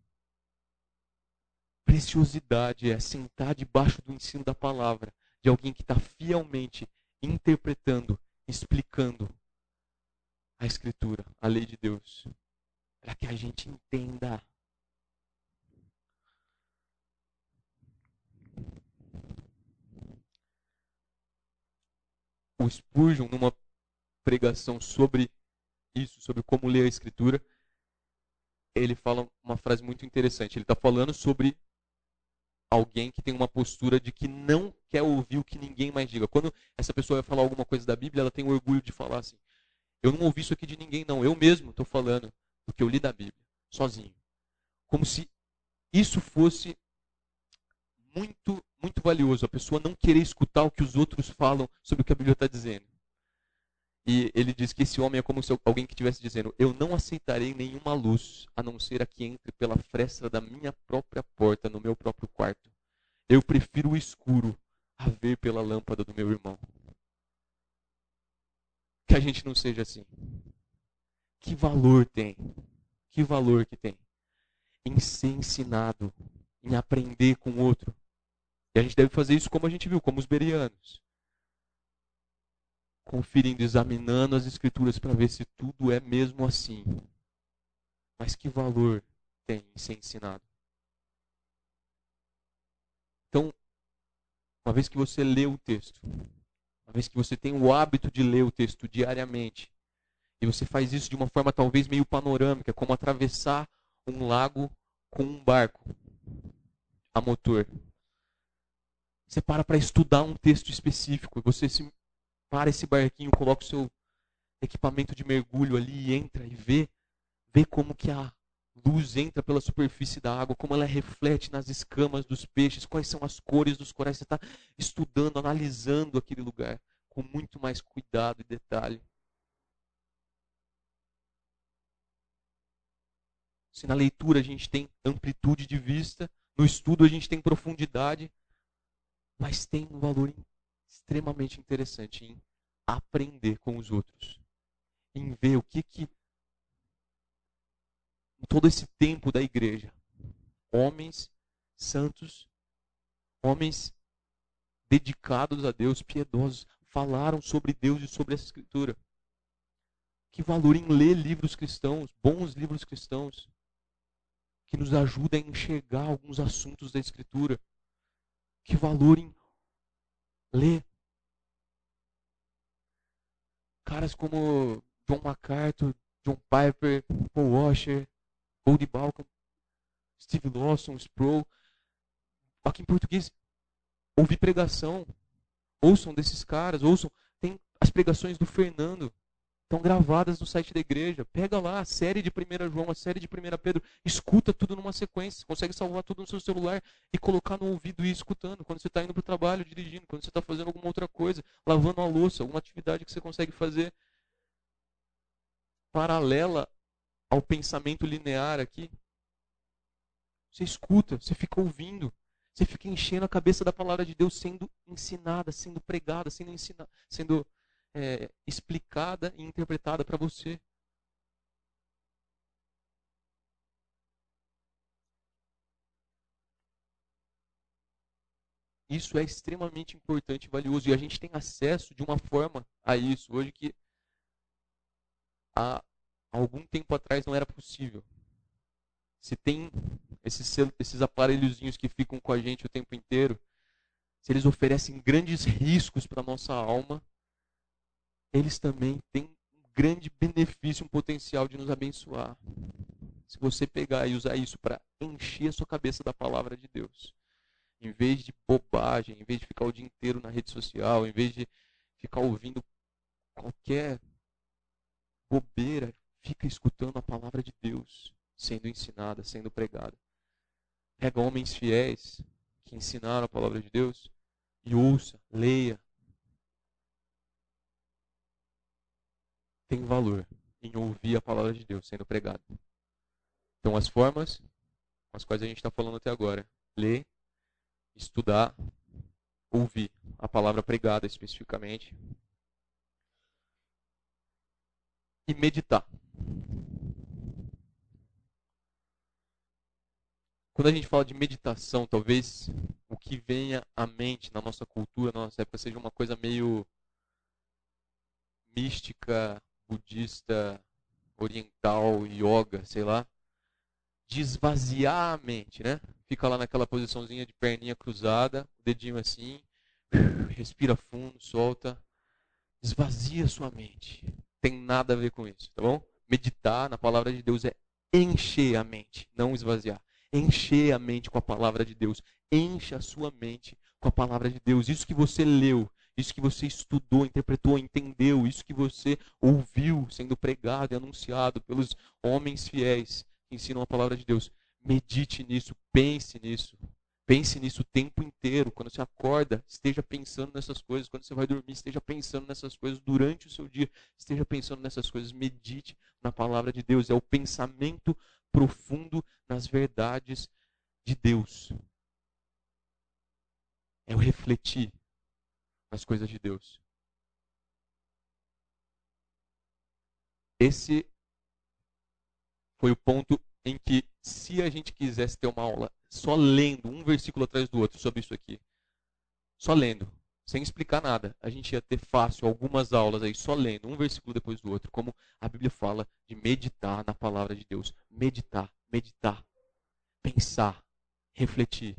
preciosidade é sentar debaixo do ensino da palavra de alguém que está fielmente interpretando, explicando a Escritura, a lei de Deus, para que a gente entenda. O Spurgeon, numa pregação sobre isso, sobre como ler a Escritura, ele fala uma frase muito interessante. Ele está falando sobre alguém que tem uma postura de que não quer ouvir o que ninguém mais diga. Quando essa pessoa vai falar alguma coisa da Bíblia, ela tem o orgulho de falar assim: Eu não ouvi isso aqui de ninguém, não. Eu mesmo estou falando do que eu li da Bíblia, sozinho. Como se isso fosse muito, muito valioso. A pessoa não querer escutar o que os outros falam sobre o que a Bíblia está dizendo. E ele diz que esse homem é como se alguém que estivesse dizendo: Eu não aceitarei nenhuma luz, a não ser a que entre pela fresta da minha própria porta, no meu próprio quarto. Eu prefiro o escuro a ver pela lâmpada do meu irmão. Que a gente não seja assim. Que valor tem? Que valor que tem? Em ser ensinado, em aprender com o outro. E a gente deve fazer isso como a gente viu, como os berianos conferindo, examinando as escrituras para ver se tudo é mesmo assim. Mas que valor tem em ser ensinado? Então, uma vez que você lê o texto, uma vez que você tem o hábito de ler o texto diariamente, e você faz isso de uma forma talvez meio panorâmica, como atravessar um lago com um barco a motor. Você para para estudar um texto específico, você se para esse barquinho, coloca o seu equipamento de mergulho ali e entra e vê, vê como que a luz entra pela superfície da água, como ela reflete nas escamas dos peixes, quais são as cores dos corais. Você está estudando, analisando aquele lugar com muito mais cuidado e detalhe. Se na leitura a gente tem amplitude de vista, no estudo a gente tem profundidade, mas tem um valor extremamente interessante em aprender com os outros, em ver o que que todo esse tempo da igreja, homens santos, homens dedicados a Deus, piedosos, falaram sobre Deus e sobre essa escritura. Que valor em ler livros cristãos, bons livros cristãos, que nos ajuda a enxergar alguns assuntos da escritura que valorem ler. Caras como John MacArthur, John Piper, Paul Washer, Goldie Balcom, Steve Lawson, Sproul. Aqui em português, ouvi pregação. Ouçam desses caras, ouçam. Tem as pregações do Fernando, estão gravadas no site da igreja. Pega lá a série de 1 João, a série de 1 Pedro, escuta tudo numa sequência. Consegue salvar tudo no seu celular e colocar no ouvido e ir escutando. Quando você está indo para o trabalho, dirigindo, quando você está fazendo alguma outra coisa, lavando a louça, alguma atividade que você consegue fazer paralela ao pensamento linear aqui. Você escuta, você fica ouvindo. Você fica enchendo a cabeça da palavra de Deus sendo ensinada, sendo pregada, sendo, ensinada, sendo é, explicada e interpretada para você. Isso é extremamente importante e valioso. E a gente tem acesso de uma forma a isso hoje que há algum tempo atrás não era possível. Se tem esses, esses aparelhozinhos que ficam com a gente o tempo inteiro, se eles oferecem grandes riscos para a nossa alma, eles também têm um grande benefício, um potencial de nos abençoar. Se você pegar e usar isso para encher a sua cabeça da palavra de Deus, em vez de bobagem, em vez de ficar o dia inteiro na rede social, em vez de ficar ouvindo qualquer bobeira, fica escutando a palavra de Deus sendo ensinada, sendo pregada. Pega homens fiéis que ensinaram a palavra de Deus e ouça, leia. Tem valor em ouvir a palavra de Deus sendo pregada. Então, as formas com as quais a gente está falando até agora: ler, estudar, ouvir a palavra pregada especificamente e meditar. Quando a gente fala de meditação, talvez o que venha à mente na nossa cultura, na nossa época, seja uma coisa meio mística, budista, oriental, yoga, sei lá, de esvaziar a mente, né? Fica lá naquela posiçãozinha de perninha cruzada, dedinho assim, respira fundo, solta, esvazia sua mente. Tem nada a ver com isso, tá bom? Meditar na palavra de Deus é encher a mente, não esvaziar encher a mente com a palavra de Deus. Encha a sua mente com a palavra de Deus. Isso que você leu, isso que você estudou, interpretou, entendeu, isso que você ouviu sendo pregado e anunciado pelos homens fiéis que ensinam a palavra de Deus. Medite nisso, pense nisso. Pense nisso o tempo inteiro. Quando você acorda, esteja pensando nessas coisas. Quando você vai dormir, esteja pensando nessas coisas. Durante o seu dia, esteja pensando nessas coisas. Medite na palavra de Deus. É o pensamento profundo nas verdades de Deus. É o refletir nas coisas de Deus. Esse foi o ponto em que, se a gente quisesse ter uma aula só lendo um versículo atrás do outro sobre isso aqui, só lendo, sem explicar nada, a gente ia ter fácil algumas aulas aí só lendo um versículo depois do outro, como a Bíblia fala de meditar na palavra de Deus. Meditar, meditar, pensar, refletir,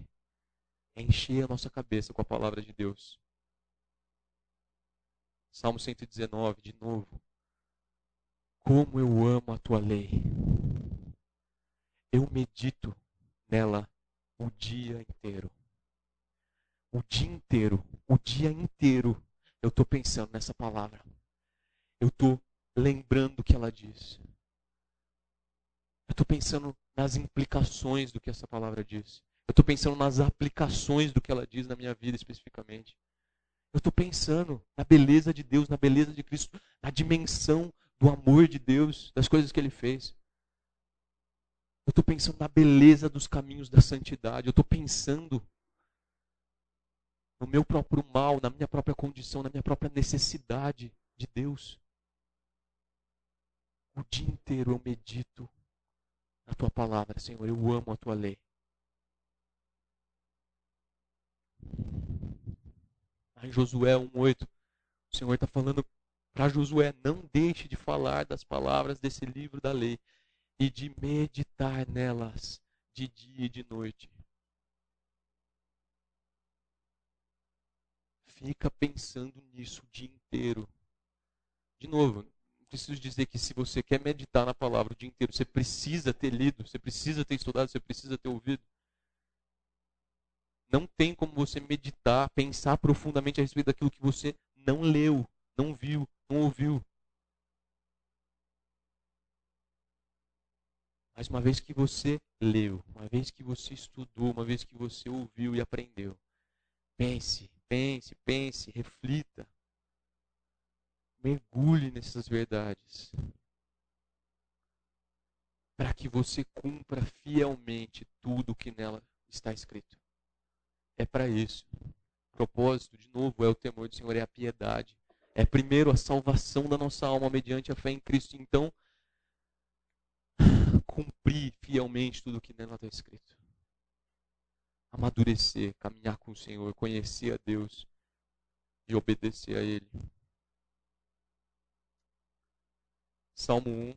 encher a nossa cabeça com a palavra de Deus. Salmo 119, de novo. Como eu amo a tua lei. Eu medito nela o dia inteiro o dia inteiro, o dia inteiro, eu estou pensando nessa palavra. Eu estou lembrando o que ela diz. Eu estou pensando nas implicações do que essa palavra diz. Eu estou pensando nas aplicações do que ela diz na minha vida especificamente. Eu estou pensando na beleza de Deus, na beleza de Cristo, na dimensão do amor de Deus, das coisas que Ele fez. Eu estou pensando na beleza dos caminhos da santidade. Eu estou pensando no meu próprio mal, na minha própria condição, na minha própria necessidade de Deus. O dia inteiro eu medito na tua palavra, Senhor. Eu amo a tua lei. Em Josué 1,8, o Senhor está falando para Josué: não deixe de falar das palavras desse livro da lei e de meditar nelas de dia e de noite, Fica pensando nisso o dia inteiro. De novo, preciso dizer que se você quer meditar na palavra o dia inteiro, você precisa ter lido, você precisa ter estudado, você precisa ter ouvido. Não tem como você meditar, pensar profundamente a respeito daquilo que você não leu, não viu, não ouviu. Mas uma vez que você leu, uma vez que você estudou, uma vez que você ouviu e aprendeu, pense, pense, pense, reflita. Mergulhe nessas verdades. Para que você cumpra fielmente tudo o que nela está escrito. É para isso. O propósito, de novo, é o temor do Senhor, é a piedade. É primeiro a salvação da nossa alma mediante a fé em Cristo. Então, *sighs* cumprir fielmente tudo o que nela está escrito. Amadurecer, caminhar com o Senhor, conhecer a Deus e obedecer a Ele. Salmo 1.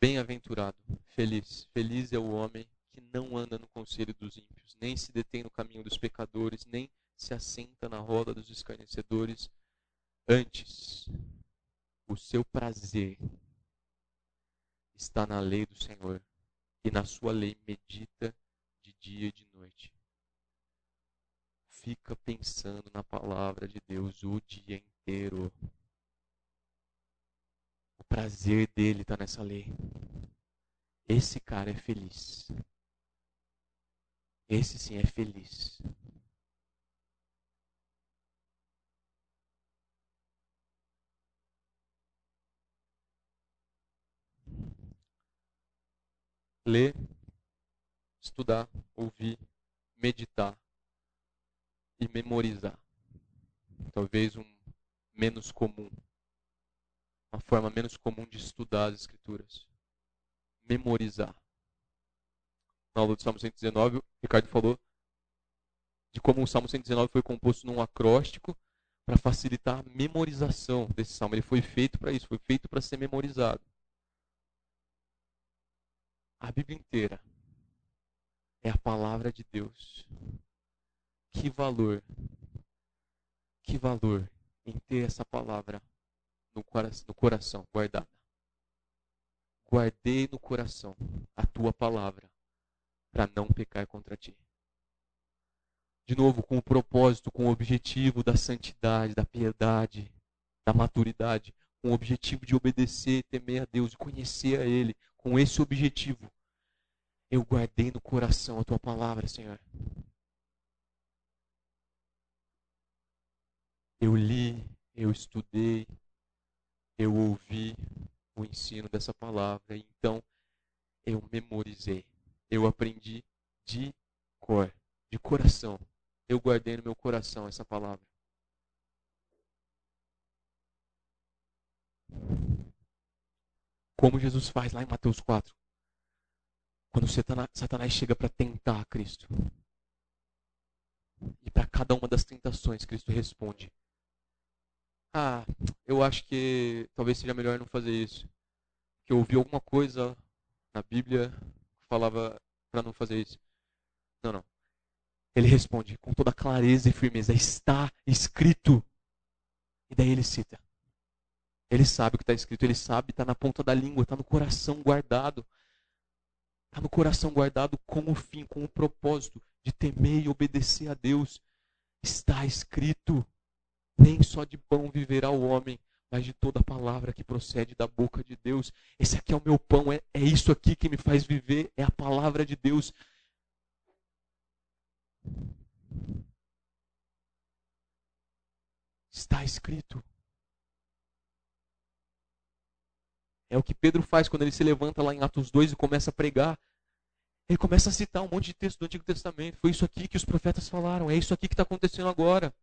Bem-aventurado, feliz, feliz é o homem não anda no conselho dos ímpios, nem se detém no caminho dos pecadores, nem se assenta na roda dos escarnecedores. Antes, o seu prazer está na lei do Senhor e na sua lei medita de dia e de noite. Fica pensando na palavra de Deus o dia inteiro. O prazer dele está nessa lei. Esse cara é feliz. Esse sim é feliz. ler, estudar, ouvir, meditar e memorizar. Talvez um menos comum, uma forma menos comum de estudar as escrituras. Memorizar. Na aula do Salmo 119, o Ricardo falou de como o Salmo 119 foi composto num acróstico para facilitar a memorização desse salmo. Ele foi feito para isso, foi feito para ser memorizado. A Bíblia inteira é a palavra de Deus. Que valor, que valor em ter essa palavra no coração, no coração guardada. Guardei no coração a tua palavra para não pecar contra ti. De novo, com o propósito, com o objetivo da santidade, da piedade, da maturidade, com o objetivo de obedecer, temer a Deus e conhecer a Ele, com esse objetivo, eu guardei no coração a tua palavra, Senhor. Eu li, eu estudei, eu ouvi o ensino dessa palavra, então eu memorizei, eu aprendi de cor, de coração. Eu guardei no meu coração essa palavra. Como Jesus faz lá em Mateus 4. Quando Satanás chega para tentar Cristo. E para cada uma das tentações, Cristo responde: Ah, eu acho que talvez seja melhor não fazer isso. Que eu ouvi alguma coisa na Bíblia falava para não fazer isso. Não, não. Ele responde com toda clareza e firmeza: Está escrito. E daí ele cita. Ele sabe o que está escrito, ele sabe, está na ponta da língua, está no coração guardado. Está no coração guardado com o fim, com o propósito de temer e obedecer a Deus. Está escrito: nem só de pão viverá o homem, mas de toda palavra que procede da boca de Deus. Esse aqui é o meu pão, é, é isso aqui que me faz viver, é a palavra de Deus. Está escrito. É o que Pedro faz quando ele se levanta lá em Atos 2 e começa a pregar. Ele começa a citar um monte de texto do Antigo Testamento. Foi isso aqui que os profetas falaram. É isso aqui que está acontecendo agora.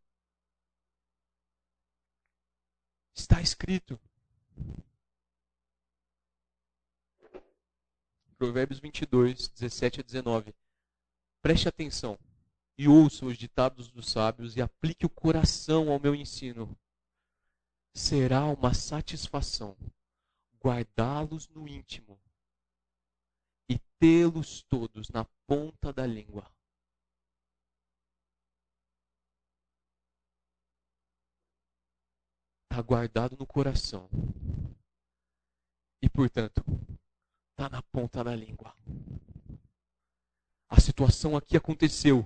Está escrito. Provérbios 22, 17 a 19. Preste atenção e ouça os ditados dos sábios e aplique o coração ao meu ensino. Será uma satisfação guardá-los no íntimo e tê-los todos na ponta da língua. Está guardado no coração. E, portanto, está na ponta da língua. A situação aqui aconteceu.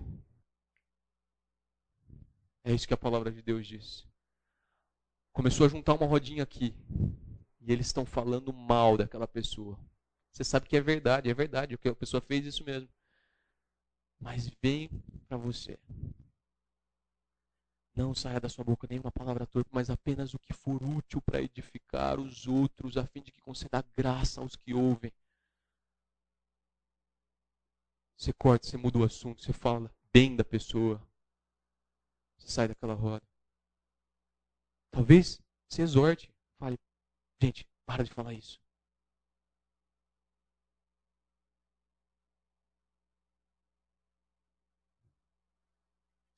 É isso que a palavra de Deus diz. Começou a juntar uma rodinha aqui. E eles estão falando mal daquela pessoa. Você sabe que é verdade, é verdade, que a pessoa fez isso mesmo. Mas vem para você. Não saia da sua boca nenhuma palavra torpe, mas apenas o que for útil para edificar os outros, a fim de que conceda graça aos que ouvem. Você corta, você muda o assunto, você fala bem da pessoa. Você sai daquela roda. Talvez você exorte, fale, gente, para de falar isso.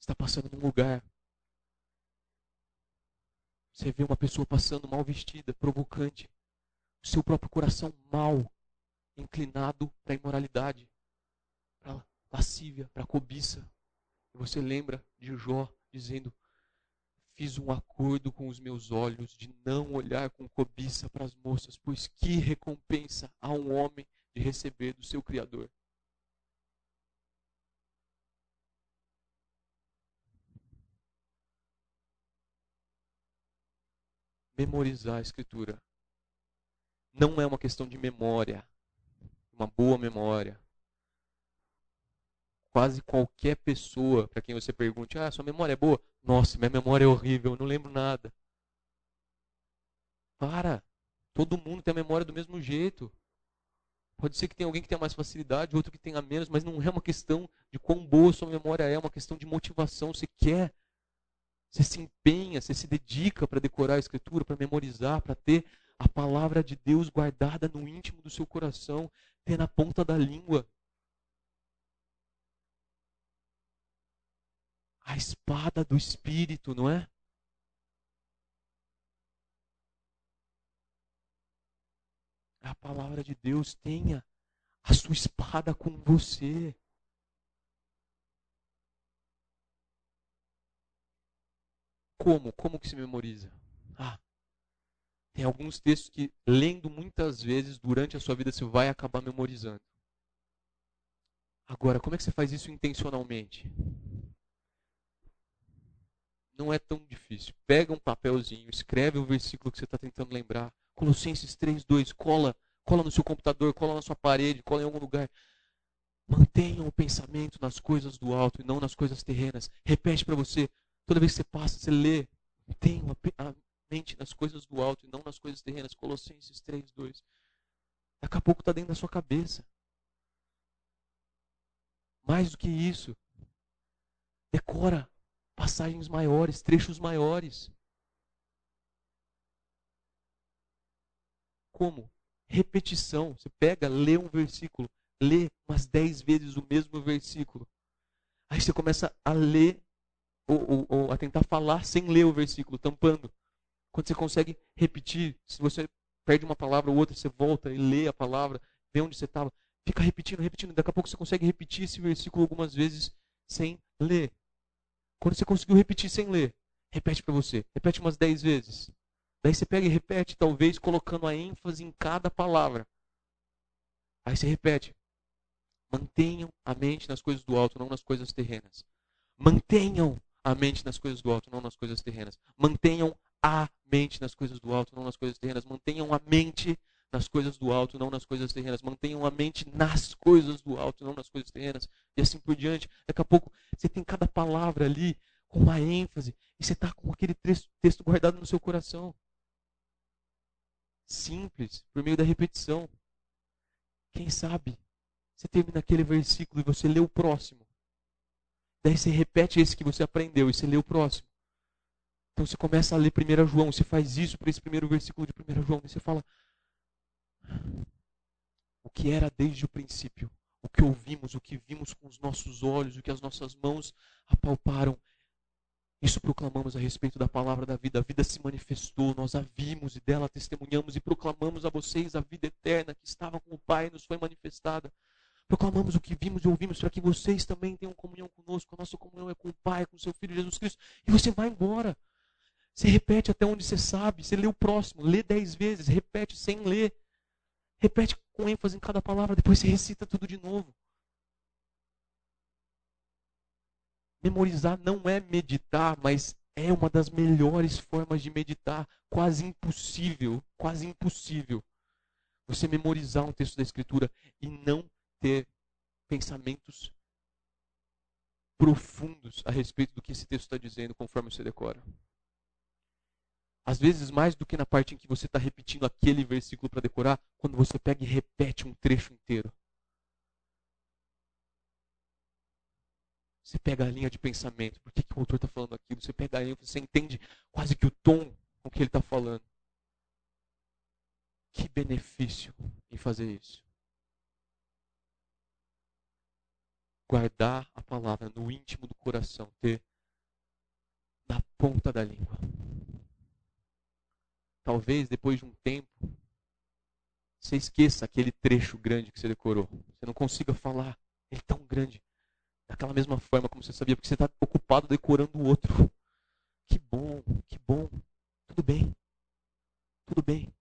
está passando num lugar. Você vê uma pessoa passando mal vestida, provocante. O seu próprio coração mal, inclinado para a imoralidade, para a lascívia, para a cobiça. E você lembra de Jó dizendo: Fiz um acordo com os meus olhos de não olhar com cobiça para as moças, pois que recompensa a um homem de receber do seu Criador. Memorizar a escritura. Não é uma questão de memória, uma boa memória. Quase qualquer pessoa para quem você pergunte: "Ah, sua memória é boa?" "Nossa, minha memória é horrível, eu não lembro nada." Para. Todo mundo tem a memória do mesmo jeito. Pode ser que tenha alguém que tenha mais facilidade, outro que tenha menos, mas não é uma questão de quão boa sua memória é, é uma questão de motivação. Você quer você se empenha, você se dedica para decorar a escritura, para memorizar, para ter a palavra de Deus guardada no íntimo do seu coração, ter na ponta da língua. A espada do espírito, não é? A palavra de Deus tenha a sua espada com você. Como? Como que se memoriza? Ah, tem alguns textos que, lendo muitas vezes durante a sua vida, você vai acabar memorizando. Agora, como é que você faz isso intencionalmente? Não é tão difícil. Pega um papelzinho, escreve o versículo que você está tentando lembrar. Colossenses 3, 2, cola, cola no seu computador, cola na sua parede, cola em algum lugar. Mantenha o pensamento nas coisas do alto e não nas coisas terrenas. Repete para você: Toda vez que você passa, você lê, tem a mente nas coisas do alto e não nas coisas terrenas. Colossenses 3, 2. Daqui a pouco está dentro da sua cabeça. Mais do que isso, decora passagens maiores, trechos maiores. Como? Repetição. Você pega, lê um versículo, lê umas dez vezes o mesmo versículo. Aí você começa a ler ou, ou, ou a tentar falar sem ler o versículo, tampando. Quando você consegue repetir, se você perde uma palavra ou outra, você volta e lê a palavra, vê onde você estava, fica repetindo, repetindo. Daqui a pouco você consegue repetir esse versículo algumas vezes sem ler. Quando você conseguiu repetir sem ler, repete para você. Repete umas dez vezes. Daí você pega e repete, talvez colocando a ênfase em cada palavra. Aí você repete. Mantenham a mente nas coisas do alto, não nas coisas terrenas. Mantenham a mente nas coisas do alto, não nas coisas terrenas. Mantenham a mente nas coisas do alto, não nas coisas terrenas. Mantenham a mente nas coisas do alto, não nas coisas terrenas. Mantenham a mente nas coisas do alto, não nas coisas terrenas. E assim por diante. Daqui a pouco você tem cada palavra ali com uma ênfase e você está com aquele texto guardado no seu coração. Simples, por meio da repetição. Quem sabe você termina aquele versículo e você lê o próximo. Daí você repete esse que você aprendeu e você lê o próximo. Então você começa a ler 1 João, você faz isso para esse primeiro versículo de 1 João, e você fala: O que era desde o princípio, o que ouvimos, o que vimos com os nossos olhos, o que as nossas mãos apalparam, isso proclamamos a respeito da palavra da vida. A vida se manifestou, nós a vimos e dela testemunhamos e proclamamos a vocês a vida eterna que estava com o Pai e nos foi manifestada. Proclamamos o que vimos e ouvimos para que vocês também tenham comunhão conosco. A nossa comunhão é com o Pai, com o seu Filho Jesus Cristo. E você vai embora. Você repete até onde você sabe. Você lê o próximo, lê dez vezes, repete sem ler. Repete com ênfase em cada palavra, depois você recita tudo de novo. Memorizar não é meditar, mas é uma das melhores formas de meditar. Quase impossível, quase impossível. Você memorizar um texto da Escritura e não ter pensamentos profundos a respeito do que esse texto está dizendo conforme você decora. Às vezes, mais do que na parte em que você está repetindo aquele versículo para decorar, quando você pega e repete um trecho inteiro. Você pega a linha de pensamento, por que, que o autor está falando aquilo? Você pega a ênfase, você entende quase que o tom com que ele está falando. Que benefício em fazer isso. Guardar a palavra no íntimo do coração, ter na ponta da língua. Talvez depois de um tempo, você esqueça aquele trecho grande que você decorou. Você não consiga falar ele é tão grande daquela mesma forma como você sabia, porque você está ocupado decorando o outro. Que bom, que bom. Tudo bem. Tudo bem.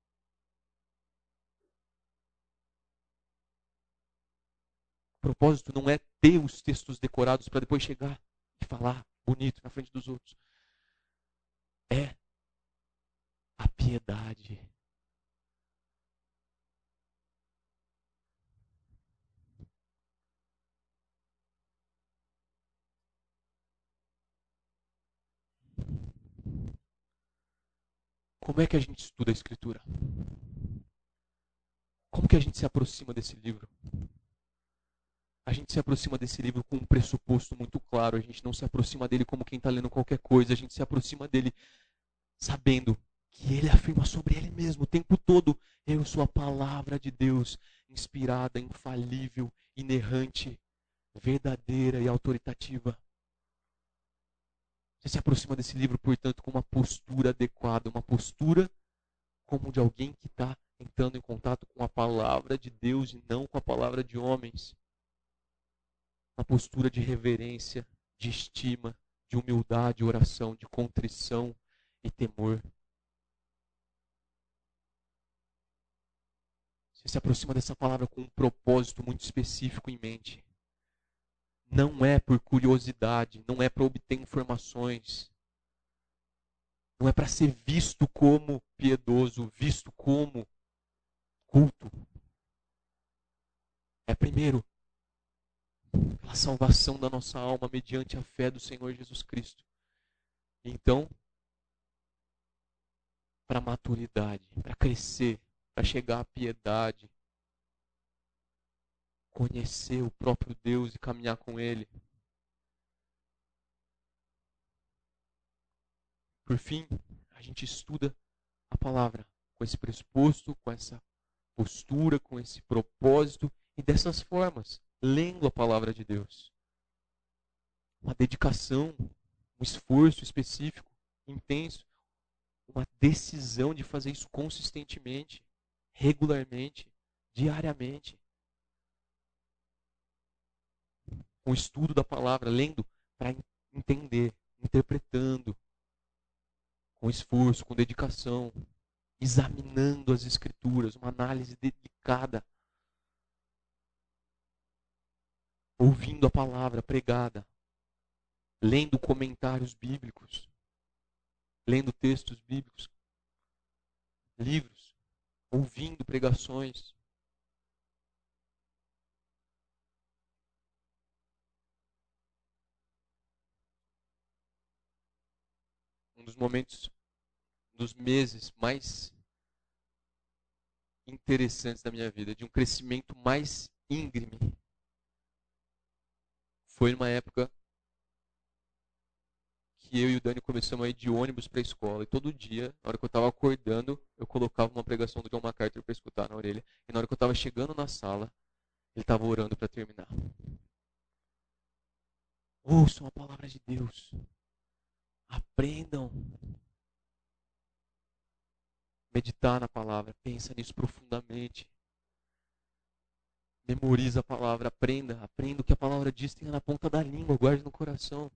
Propósito não é ter os textos decorados para depois chegar e falar bonito na frente dos outros. É a piedade. Como é que a gente estuda a Escritura? Como que a gente se aproxima desse livro? A gente se aproxima desse livro com um pressuposto muito claro. A gente não se aproxima dele como quem está lendo qualquer coisa. A gente se aproxima dele sabendo que ele afirma sobre ele mesmo o tempo todo: Eu sou a palavra de Deus, inspirada, infalível, inerrante, verdadeira e autoritativa. Você se aproxima desse livro, portanto, com uma postura adequada, uma postura como de alguém que está entrando em contato com a palavra de Deus e não com a palavra de homens. Uma postura de reverência, de estima, de humildade, oração, de contrição e temor. Você se aproxima dessa palavra com um propósito muito específico em mente. Não é por curiosidade, não é para obter informações. Não é para ser visto como piedoso, visto como culto. É primeiro pela salvação da nossa alma mediante a fé do Senhor Jesus Cristo. Então, para maturidade, para crescer, para chegar à piedade, conhecer o próprio Deus e caminhar com Ele. Por fim, a gente estuda a palavra com esse pressuposto, com essa postura, com esse propósito e dessas formas, lendo a palavra de Deus. Uma dedicação, um esforço específico, intenso, uma decisão de fazer isso consistentemente regularmente, diariamente. O estudo da palavra, lendo para entender, interpretando, com esforço, com dedicação, examinando as escrituras, uma análise dedicada, ouvindo a palavra pregada, lendo comentários bíblicos, lendo textos bíblicos, livros ouvindo pregações. Um dos momentos, dos meses mais interessantes da minha vida, de um crescimento mais íngreme, foi numa época que eu e o Dani começamos a ir de ônibus para a escola. E todo dia, na hora que eu estava acordando, eu colocava uma pregação do John MacArthur para escutar na orelha. E na hora que eu estava chegando na sala, ele estava orando para terminar. Ouçam a palavra de Deus. Aprendam. Meditar na palavra. Pensa nisso profundamente. Memoriza a palavra, aprenda, aprenda o que a palavra diz, tenha na ponta da língua, guarde no coração.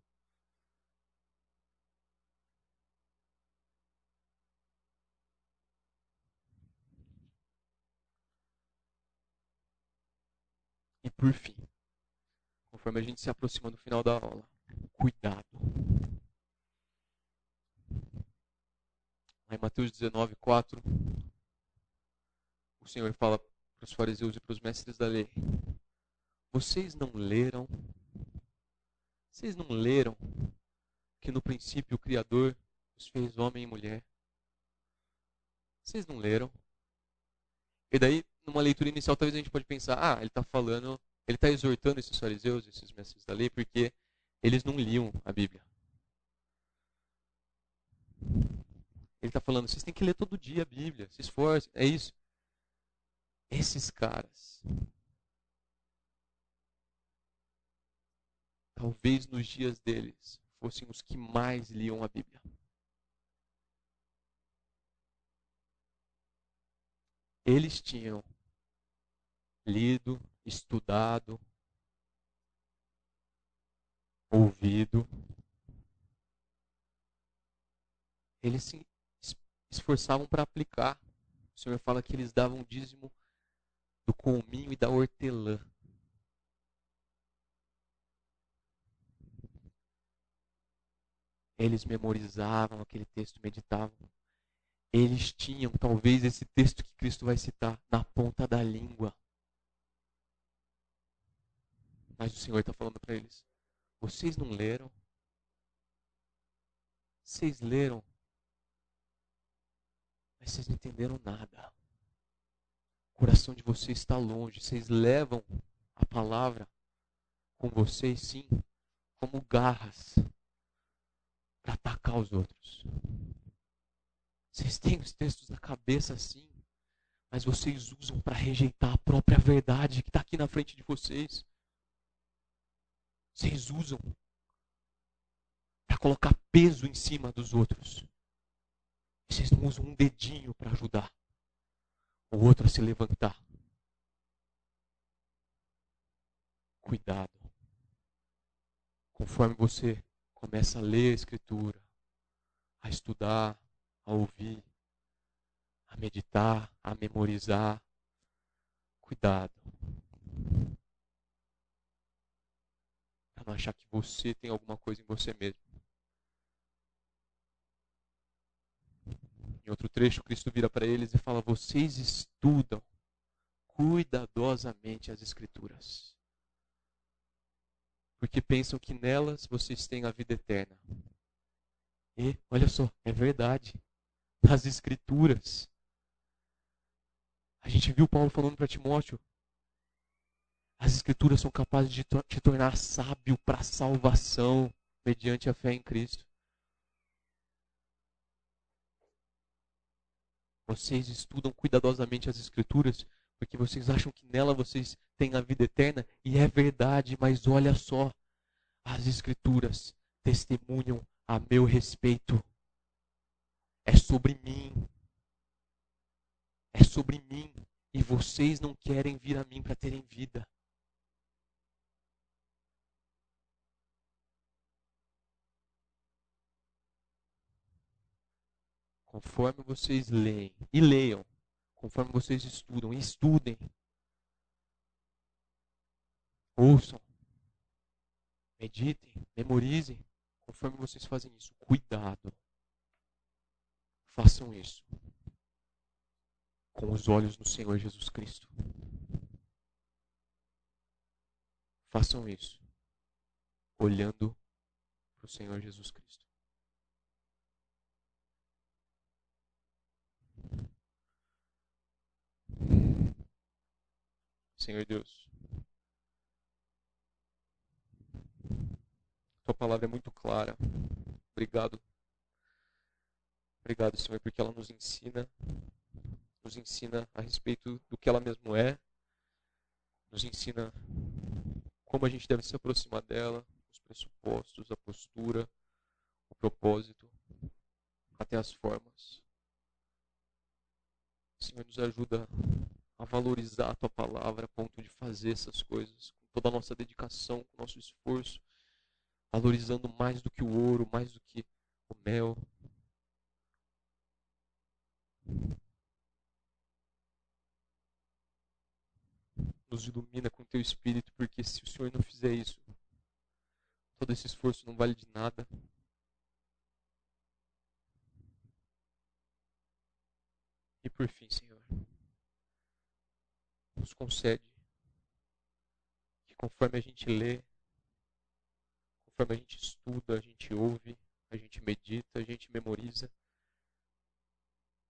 E por fim, conforme a gente se aproxima do final da aula, cuidado. Em Mateus 19, 4, o Senhor fala para os fariseus e para os mestres da lei: Vocês não leram? Vocês não leram que no princípio o Criador os fez homem e mulher? Vocês não leram? E daí, numa leitura inicial, talvez a gente pode pensar: ah, ele está falando, ele está exortando esses fariseus, esses mestres da lei, porque eles não liam a Bíblia. Ele está falando: vocês têm que ler todo dia a Bíblia, se esforcem, é isso. Esses caras, talvez nos dias deles, fossem os que mais liam a Bíblia. Eles tinham lido, estudado, ouvido. Eles se esforçavam para aplicar. O Senhor fala que eles davam dízimo do cominho e da hortelã. Eles memorizavam aquele texto, meditavam. Eles tinham, talvez, esse texto que Cristo vai citar na ponta da língua. Mas o Senhor está falando para eles: vocês não leram? Vocês leram, mas vocês não entenderam nada. O coração de vocês está longe. Vocês levam a palavra com vocês, sim, como garras para atacar os outros. Vocês têm os textos na cabeça assim, mas vocês usam para rejeitar a própria verdade que está aqui na frente de vocês. Vocês usam para colocar peso em cima dos outros. Vocês não usam um dedinho para ajudar o outro a se levantar. Cuidado. Conforme você começa a ler a Escritura, a estudar, a ouvir, a meditar, a memorizar, cuidado. Para não achar que você tem alguma coisa em você mesmo. Em outro trecho, Cristo vira para eles e fala: Vocês estudam cuidadosamente as Escrituras porque pensam que nelas vocês têm a vida eterna. E, olha só, é verdade. Nas Escrituras. A gente viu Paulo falando para Timóteo. As Escrituras são capazes de te tornar sábio para a salvação mediante a fé em Cristo. Vocês estudam cuidadosamente as Escrituras porque vocês acham que nela vocês têm a vida eterna, e é verdade, mas olha só, as Escrituras testemunham a meu respeito. É sobre mim. É sobre mim. E vocês não querem vir a mim para terem vida. Conforme vocês leem, e leiam, conforme vocês estudam. E estudem. Ouçam. Meditem. Memorizem. Conforme vocês fazem isso. Cuidado. Façam isso. Com os olhos no Senhor Jesus Cristo. Façam isso. Olhando para o Senhor Jesus Cristo. Senhor Deus. Tua palavra é muito clara. Obrigado. Obrigado, Senhor, porque ela nos ensina, nos ensina a respeito do que ela mesmo é, nos ensina como a gente deve se aproximar dela, os pressupostos, a postura, o propósito, até as formas. Senhor, nos ajuda a valorizar a tua palavra a ponto de fazer essas coisas com toda a nossa dedicação, com o nosso esforço, valorizando mais do que o ouro, mais do que o mel. Nos ilumina com teu teu espírito, porque se o Senhor não fizer isso, todo esse esforço não vale de nada. E por fim, Senhor, nos concede que conforme a gente lê, conforme a gente estuda, a gente ouve, a gente medita, a gente memoriza,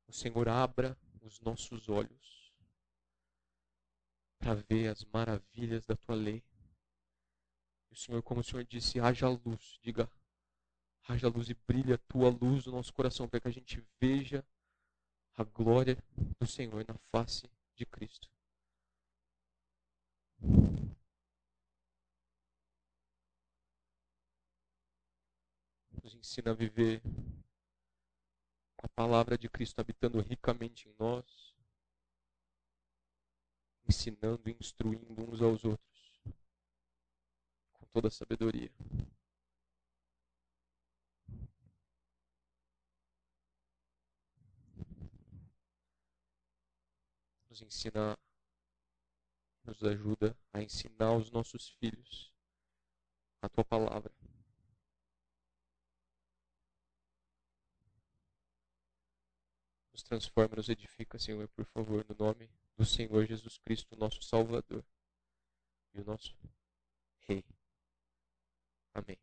o Senhor abra os nossos olhos para ver as maravilhas da tua lei. E o Senhor, como o Senhor disse, haja luz, diga, haja luz e brilha a tua luz no nosso coração para que a gente veja a glória do Senhor na face de Cristo. Nos ensina a viver a palavra de Cristo habitando ricamente em nós, ensinando e instruindo uns aos outros com toda a sabedoria. Nos ensina, nos ajuda a ensinar os nossos filhos a tua palavra. nos transforma, nos edifica, Senhor, por favor, no nome do Senhor Jesus Cristo, nosso Salvador e o nosso Rei. Amém.